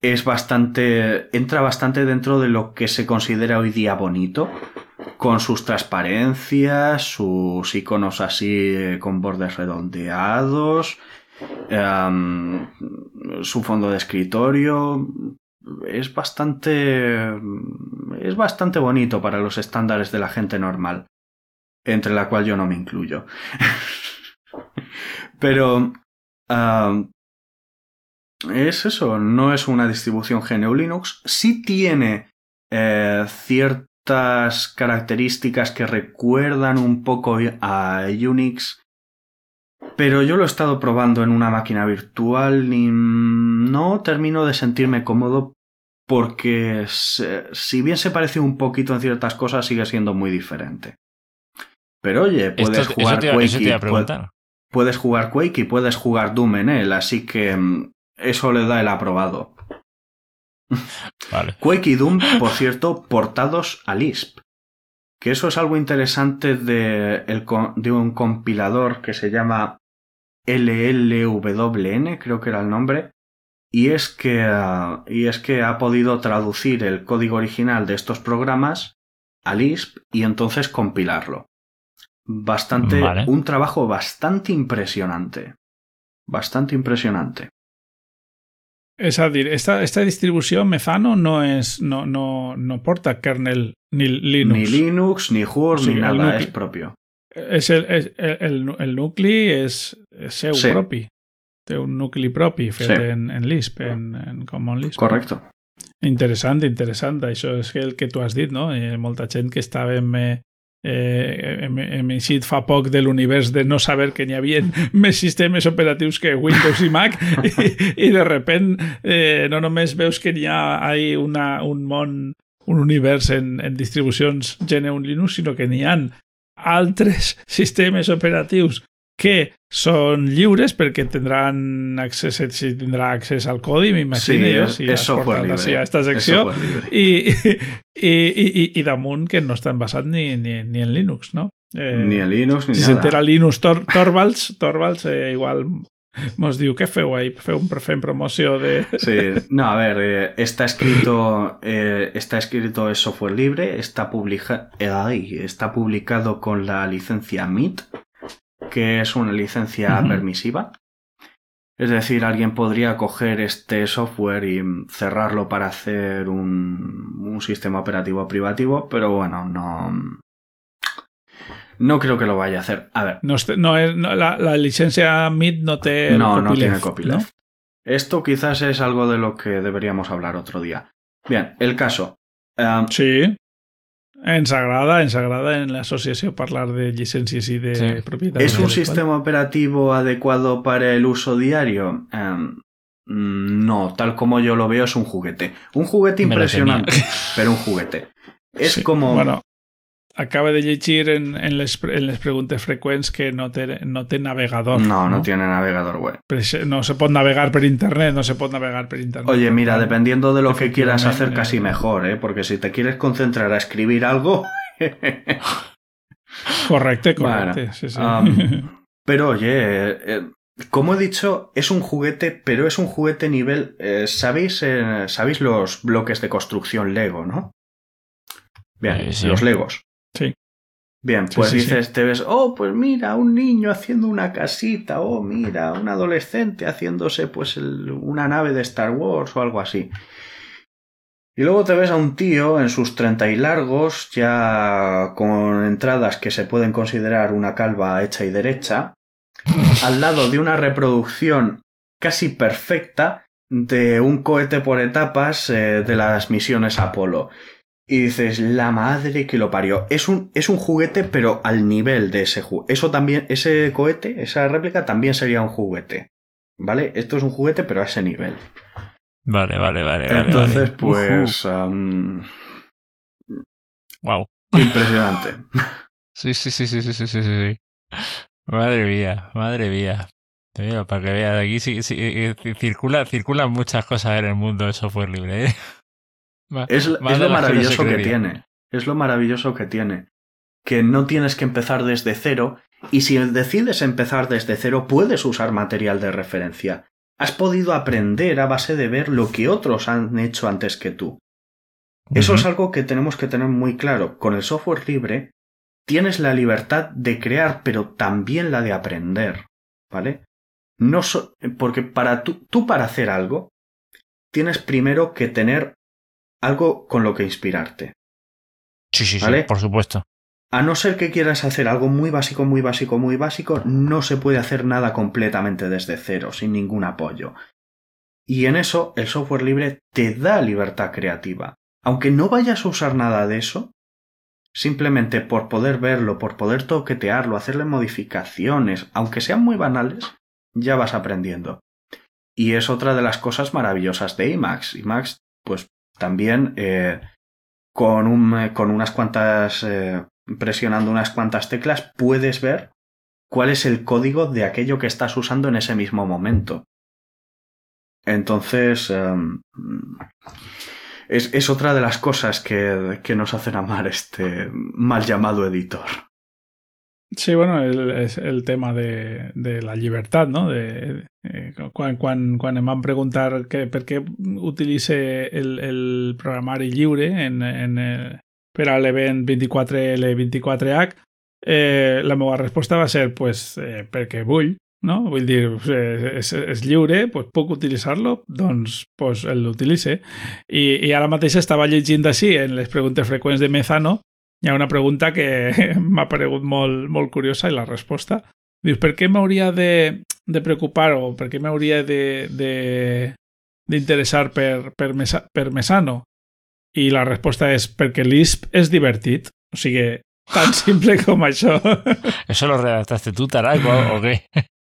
es bastante entra bastante dentro de lo que se considera hoy día bonito con sus transparencias, sus iconos así eh, con bordes redondeados, su fondo de escritorio es bastante es bastante bonito para los estándares de la gente normal entre la cual yo no me incluyo. Pero es eso, no es una distribución GNU Linux, sí tiene eh, ciertas características que recuerdan un poco a Unix, pero yo lo he estado probando en una máquina virtual y no termino de sentirme cómodo porque si bien se parece un poquito en ciertas cosas, sigue siendo muy diferente. Pero oye, puedes jugar Quake y puedes jugar Quake y puedes jugar Doom en él, así que mm, eso le da el aprobado. Quake y Doom, por cierto, portados a Lisp. Que eso es algo interesante de, de un compilador que se llama LLWN, creo que era el nombre. Y es que, ah, y es que ha podido traducir el código original de estos programas a Lisp y entonces compilarlo. Bastante, un trabajo bastante impresionante. Bastante impresionante. Es decir, esta, esta distribución Mezano no es, no, no, no porta kernel ni Linux. Ni Linux, ni Word, ni nada, es propio. Es el, el, el, nucli es, es seu propi. un nucli propi en, en Lisp, en, en Common Lisp. Correcto. Interessant, interessant. Això és el que tu has dit, no? Eh, molta gent que estava en, eh, hem, hem eixit fa poc de l'univers de no saber que n'hi havia més sistemes operatius que Windows i Mac i, i de repent eh, no només veus que n'hi ha una, un món un univers en, en distribucions GNU Linux, sinó que n'hi ha altres sistemes operatius que són lliures perquè tindran accés, si tindrà accés al codi, m'imagino sí, jo, si és software lliure. Sí, a esta secció. I, i, i, i, i damunt que no estan basats ni, ni, ni en Linux, no? Eh, ni en Linux ni si nada. Si s'entera Linux Tor Torvalds, Torvalds eh, igual mos diu, què feu ahí? Feu un, fem promoció de... Sí, no, a ver, eh, está escrito, eh, está escrito es software libre, está, publica, eh, está publicado con la licencia MIT, que es una licencia permisiva. Es decir, alguien podría coger este software y cerrarlo para hacer un, un sistema operativo privativo, pero bueno, no, no creo que lo vaya a hacer. A ver. No, no es, no, la, la, licencia MIT no te. No, no tiene copyleft. Esto quizás es algo de lo que deberíamos hablar otro día. Bien, el caso. Um, sí. Ens agrada, ens agrada en la asociación hablar de licencias y de sí. propiedad. ¿Es un sistema operativo adecuado para el uso diario? Um, no, tal como yo lo veo es un juguete. Un juguete impresionante, pero un juguete. Es sí. como... Bueno, acaba de llegir en, en, les, en les preguntes freqüents que no té, no té navegador. No, no, no tiene navegador web. No se puede navegar por internet, no se puede navegar por internet. Oye, mira, dependiendo de lo que quieras hacer, casi mejor, ¿eh? Porque si te quieres concentrar a escribir algo... correcto, correcto. Bueno, sí, sí. Um, pero oye, eh, como he dicho, es un juguete, pero es un juguete nivel... Eh, ¿sabéis, eh, ¿Sabéis los bloques de construcción Lego, no? Bien, sí. los Legos. Bien, pues sí, sí, dices, sí. te ves, oh, pues mira, un niño haciendo una casita, oh, mira, un adolescente haciéndose pues el, una nave de Star Wars o algo así. Y luego te ves a un tío en sus treinta y largos, ya con entradas que se pueden considerar una calva hecha y derecha, al lado de una reproducción casi perfecta de un cohete por etapas eh, de las misiones Apolo. Y dices, la madre que lo parió. Es un, es un juguete, pero al nivel de ese juguete. Eso también, ese cohete, esa réplica también sería un juguete. ¿Vale? Esto es un juguete, pero a ese nivel. Vale, vale, vale. Entonces, vale. pues. Am, Wow. impresionante. Sí, sí, sí, sí, sí, sí, sí, sí. Madre mía, madre mía. Te digo, para que veas, aquí sí, sí, eh, eh, circula, circulan muchas cosas en el mundo del software libre. ¿eh? Es, es lo maravilloso que tiene. Es lo maravilloso que tiene. Que no tienes que empezar desde cero. Y si decides empezar desde cero, puedes usar material de referencia. Has podido aprender a base de ver lo que otros han hecho antes que tú. Eso es algo que tenemos que tener muy claro. Con el software libre tienes la libertad de crear, pero también la de aprender. ¿Vale? No so- porque para tú, tú para hacer algo, tienes primero que tener algo con lo que inspirarte. Sí, sí, sí, por supuesto. A no ser que quieras hacer algo muy básico, muy básico, muy básico, no se puede hacer nada completamente desde cero, sin ningún apoyo. Y en eso el software libre te da libertad creativa. Aunque no vayas a usar nada de eso, simplemente por poder verlo, por poder toquetearlo, hacerle modificaciones, aunque sean muy banales, ya vas aprendiendo. Y es otra de las cosas maravillosas de Emacs. Emacs, pues también eh, con, un, con unas cuantas, eh, presionando unas cuantas teclas, puedes ver cuál es el código de aquello que estás usando en ese mismo momento. Entonces, em, es, es otra de las cosas que, que nos hacen amar este mal llamado editor. Sí, bueno, el, és el tema de, de la llibertat, no? De, eh, quan, quan, quan em van preguntar que, per què utilitze el, el programari lliure en, en, per a l'event 24L24H, eh, la meva resposta va ser pues, eh, perquè vull, no? Vull dir, eh, és, és lliure, pues, puc utilitzar-lo, doncs pues, l'utilitze. I, I ara mateix estava llegint així en les preguntes freqüents de Mezano hi ha una pregunta que m'ha paregut molt, molt curiosa i la resposta dius, per què m'hauria de, de preocupar o per què m'hauria d'interessar per, per, Mesa, per Mesano? I la resposta és perquè Lisp és divertit. O sigui, tan simple com això. ¿Eso lo redactaste tú, Taraco, o qué?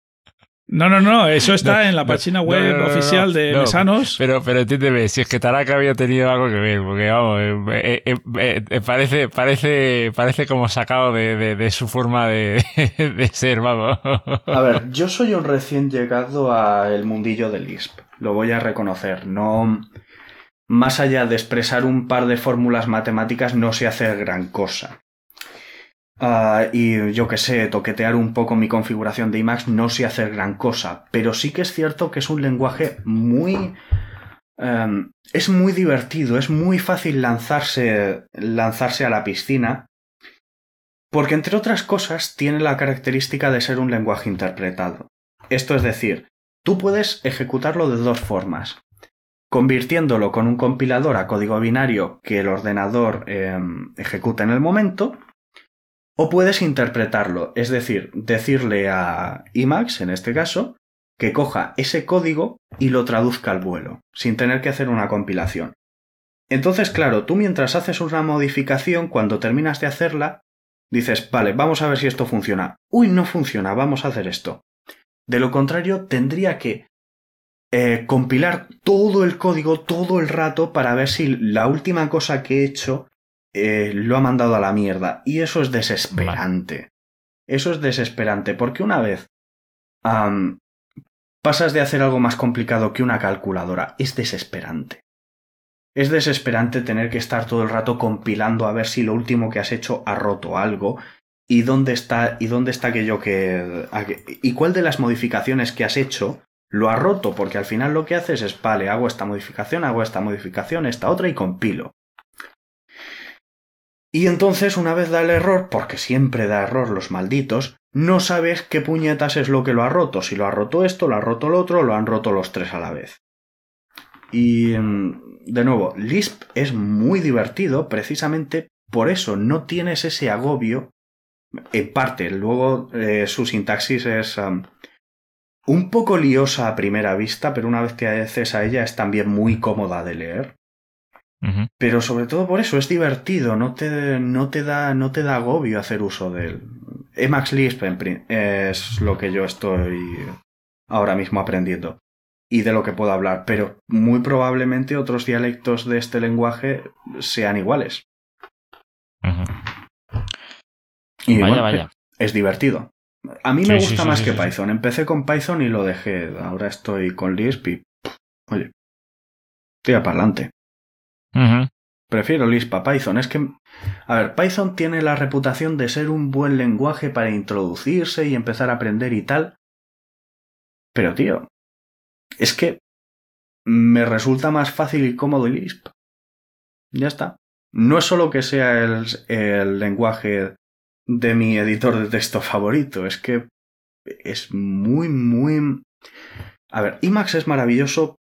No, no, no, eso está No, en la página no, web no, no, no, oficial de no, Mesanos. Pero, pero entiéndeme, si es que Taraka había tenido algo que ver, porque vamos, eh, eh, eh, eh, parece, parece, parece como sacado de, de, de su forma de, de ser, vamos. A ver, yo soy un recién llegado al mundillo del Lisp. Lo voy a reconocer. No. Más allá de expresar un par de fórmulas matemáticas, no sé hacer gran cosa. Ah, y yo que sé, toquetear un poco mi configuración de Emacs no sé hacer gran cosa. Pero sí que es cierto que es un lenguaje muy. em, es muy divertido, es muy fácil lanzarse, lanzarse a la piscina. Porque entre otras cosas tiene la característica de ser un lenguaje interpretado. Esto es decir, tú puedes ejecutarlo de dos formas. Convirtiéndolo con un compilador a código binario que el ordenador eh, ejecuta en el momento, o puedes interpretarlo, es decir, decirle a Emacs, en este caso, que coja ese código y lo traduzca al vuelo, sin tener que hacer una compilación. Entonces, claro, tú mientras haces una modificación, cuando terminas de hacerla, dices, vale, vamos a ver si esto funciona. Uy, no funciona, vamos a hacer esto. De lo contrario, tendría que eh, compilar todo el código todo el rato para ver si la última cosa que he hecho eh, lo ha mandado a la mierda. Y eso es desesperante. Eso es desesperante, porque una vez pasas de hacer algo más complicado que una calculadora, es desesperante. Es desesperante tener que estar todo el rato compilando a ver si lo último que has hecho ha roto algo y dónde está y dónde está aquello que y cuál de las modificaciones que has hecho lo ha roto, porque al final lo que haces es, vale, hago esta modificación, hago esta modificación, esta otra y compilo. Y entonces, una vez da el error, porque siempre da error los malditos, no sabes qué puñetas es lo que lo ha roto. Si lo ha roto esto, lo ha roto el otro, lo han roto los tres a la vez. Y, mm, de nuevo, Lisp es muy divertido precisamente por eso. No tienes ese agobio. En parte, luego eh, su sintaxis es un poco liosa a primera vista, pero una vez que haces a ella es también muy cómoda de leer. Pero sobre todo por eso es divertido, no te, no te, da, no te da agobio hacer uso de él. Emacs Lisp es lo que yo estoy ahora mismo aprendiendo y de lo que puedo hablar, pero muy probablemente otros dialectos de este lenguaje sean iguales. Y vaya, bueno, vaya. es divertido. A mí me Sí, gusta sí, más sí, que. Python. Empecé con Python y lo dejé. Ahora estoy con Lisp y... Oye, tira para adelante. Ujú. Prefiero Lisp a Python. Es que... A ver, Python tiene la reputación de ser un buen lenguaje para introducirse y empezar a aprender y tal. Pero, tío, es que me resulta más fácil y cómodo Lisp. Ya está. No es solo que sea el, el lenguaje de mi editor de texto favorito, es que es muy, muy... A ver, Emacs es maravilloso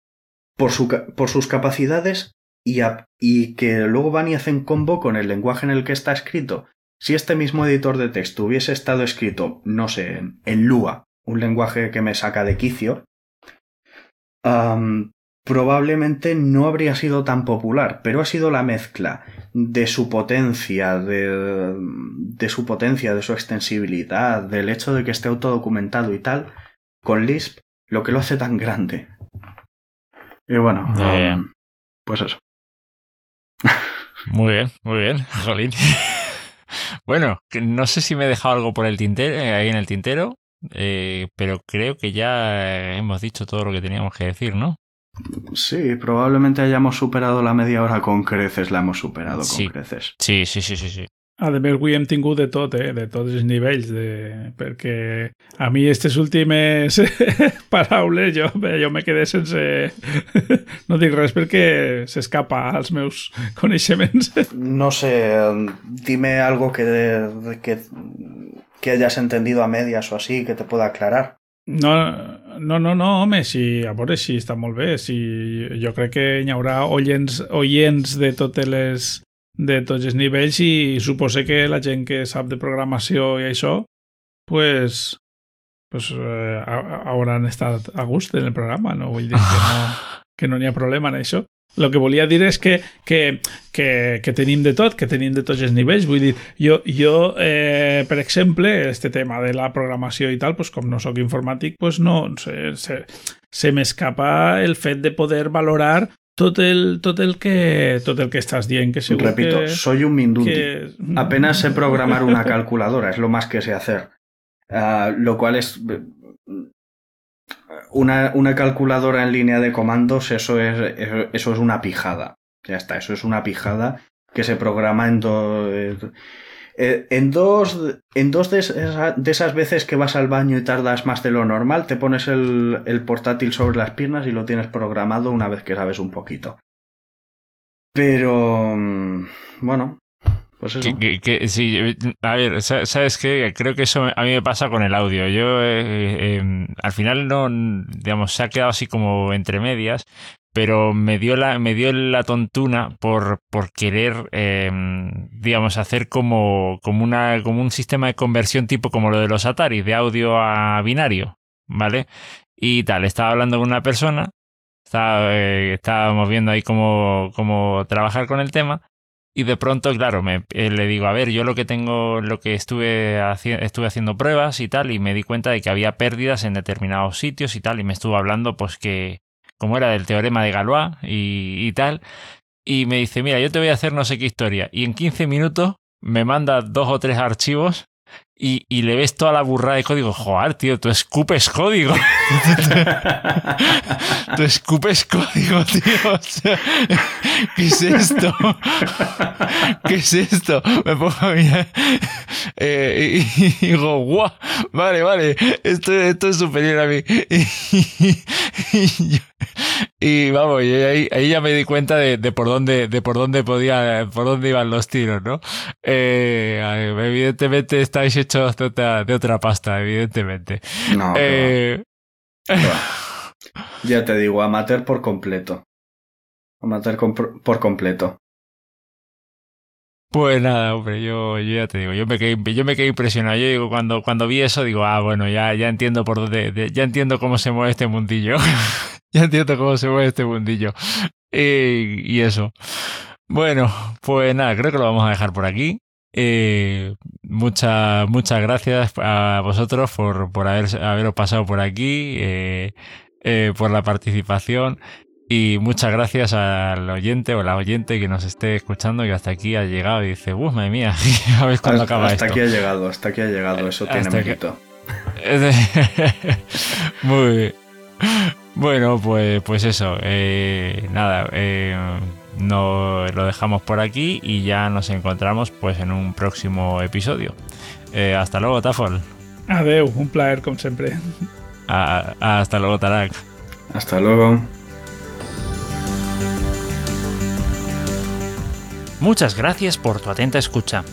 por, su, por sus capacidades y, a- y que luego van y hacen combo con el lenguaje en el que está escrito. Si este mismo editor de texto hubiese estado escrito, no sé, en, en Lua, un lenguaje que me saca de quicio, probablemente no habría sido tan popular, pero ha sido la mezcla de su potencia, de, de su potencia, de su extensibilidad, del hecho de que esté autodocumentado y tal, con Lisp, lo que lo hace tan grande. Y bueno, am, pues eso. Muy bien, muy bien, Jolín. bueno, no sé si me he dejado algo por el tintero, eh, ahí en el tintero, eh, pero creo que ya hemos dicho todo lo que teníamos que decir, ¿no? Sí, probablemente hayamos superado la media hora con creces, la hemos superado Sí. con creces. Sí, sí, sí, sí, sí. A més, avui hem tingut de tot, eh? de tots els nivells, de... perquè a mi aquestes últimes paraules jo, jo me quedé sense... no dic res perquè s'escapa als meus coneixements. No sé, dime algo que, que, que hayas entendido a medias o así, que te pueda aclarar. No, no, no, no, home, si, a veure si està molt bé. Si, jo crec que hi haurà oients, oients de totes les de tots els nivells i supose que la gent que sap de programació i això pues, pues eh, ha- hauran estat a gust en el programa, no vull dir que no, que no n'hi ha problema en això. El que volia dir és que, que, que, que tenim de tot, que tenim de tots els nivells. Vull dir, jo, jo eh, per exemple, este tema de la programació i tal, pues, com no sóc informàtic, pues no, se, se, se m'escapa el fet de poder valorar tot el, tot el que tot el que estàs dient, que segur Repito, que... soy un mindundi. que... Apenas sé programar una calculadora, es lo más que sé hacer. Ah, lo cual es. Una, una calculadora en línea de comandos, eso es, eso, eso es una pijada. Ya está, eso es una pijada que se programa en dos. Eh, En dos, en dos de, esa- de esas veces que vas al baño y tardas más de lo normal, te pones el, portátil sobre las piernas y lo tienes programado una vez que sabes un poquito. Pero. mm, Bueno, pues eso. A ver, sa- ¿sabes qué? Creo que eso a mí me pasa con el audio. Yo, eh, eh, al final no, digamos, se ha quedado así como entre medias, pero me dio la, me dio la tontuna por, por querer, eh, digamos, hacer como, como, una, como un sistema de conversión tipo como lo de los Atari, de audio a binario, ¿vale? Y tal, estaba hablando con una persona, estaba, eh, estábamos viendo ahí cómo, cómo trabajar con el tema. Y de pronto, claro, me, eh, le digo, a ver, yo lo que tengo, lo que estuve, estuve haciendo pruebas y tal, y me di cuenta de que había pérdidas en determinados sitios y tal, y me estuvo hablando, pues que, como era del teorema de Galois y, tal, y me dice, mira, yo te voy a hacer no sé qué historia, y en 15 minutos me manda dos o tres archivos y, le ves toda la burrada de código, joder, tío, tú escupes código. Tú escupes código, tío. O ¿Qué es esto? ¿Qué es esto? Me pongo a mirar. Eh, y, y digo, guau, vale, vale, esto, esto es superior a mí. Y yo- y vamos, y ahí, ahí ya me di cuenta de, de por dónde, de por dónde podía, por dónde iban los tiros, ¿no? Eh, evidentemente estáis hechos de otra, de otra pasta, evidentemente. No, Eh. Ya te digo, amateur por completo. Amateur por completo. Pues nada, hombre, yo, yo ya te digo, yo me quedé, yo me quedé impresionado. Yo digo, cuando, cuando vi eso, digo, ah, bueno, ya, ya entiendo por dónde, de- ya entiendo cómo se mueve este mundillo. ya entiendo cómo se mueve este mundillo. Y, y eso. Bueno, pues nada, creo que lo vamos a dejar por aquí. Eh, muchas muchas gracias a vosotros por, por haber, haberos pasado por aquí, eh, eh, por la participación y muchas gracias al oyente o la oyente que nos esté escuchando y hasta aquí ha llegado y dice, ¡uh, madre mía! a ver cuándo acaba hasta esto. aquí ha llegado, hasta aquí ha llegado, eso tiene Hasta que- mérito. Muy bien. Bueno, pues, pues eso. eh, nada, eh, no lo dejamos por aquí y ya nos encontramos pues en un próximo episodio. Eh, hasta luego, Tafol. Adeu, un plaer com sempre. A- a- hasta luego, Tarak. Hasta luego. Muchas gracias por tu atenta escucha.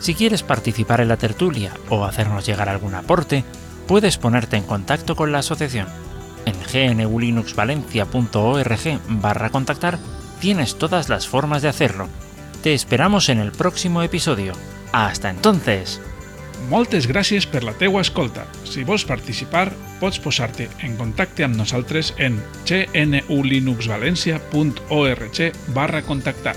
Si quieres participar en la tertulia o hacernos llegar algún aporte, puedes ponerte en contacto con la asociación. En gnulinuxvalencia.org barra contactar tienes todas las formas de hacerlo. Te esperamos en el próximo episodio. Hasta entonces. Moltes gràcies per la teua escolta. Si vols participar, pots posar-te en contacte amb nosaltres en gnulinuxvalencia.org barra contactar.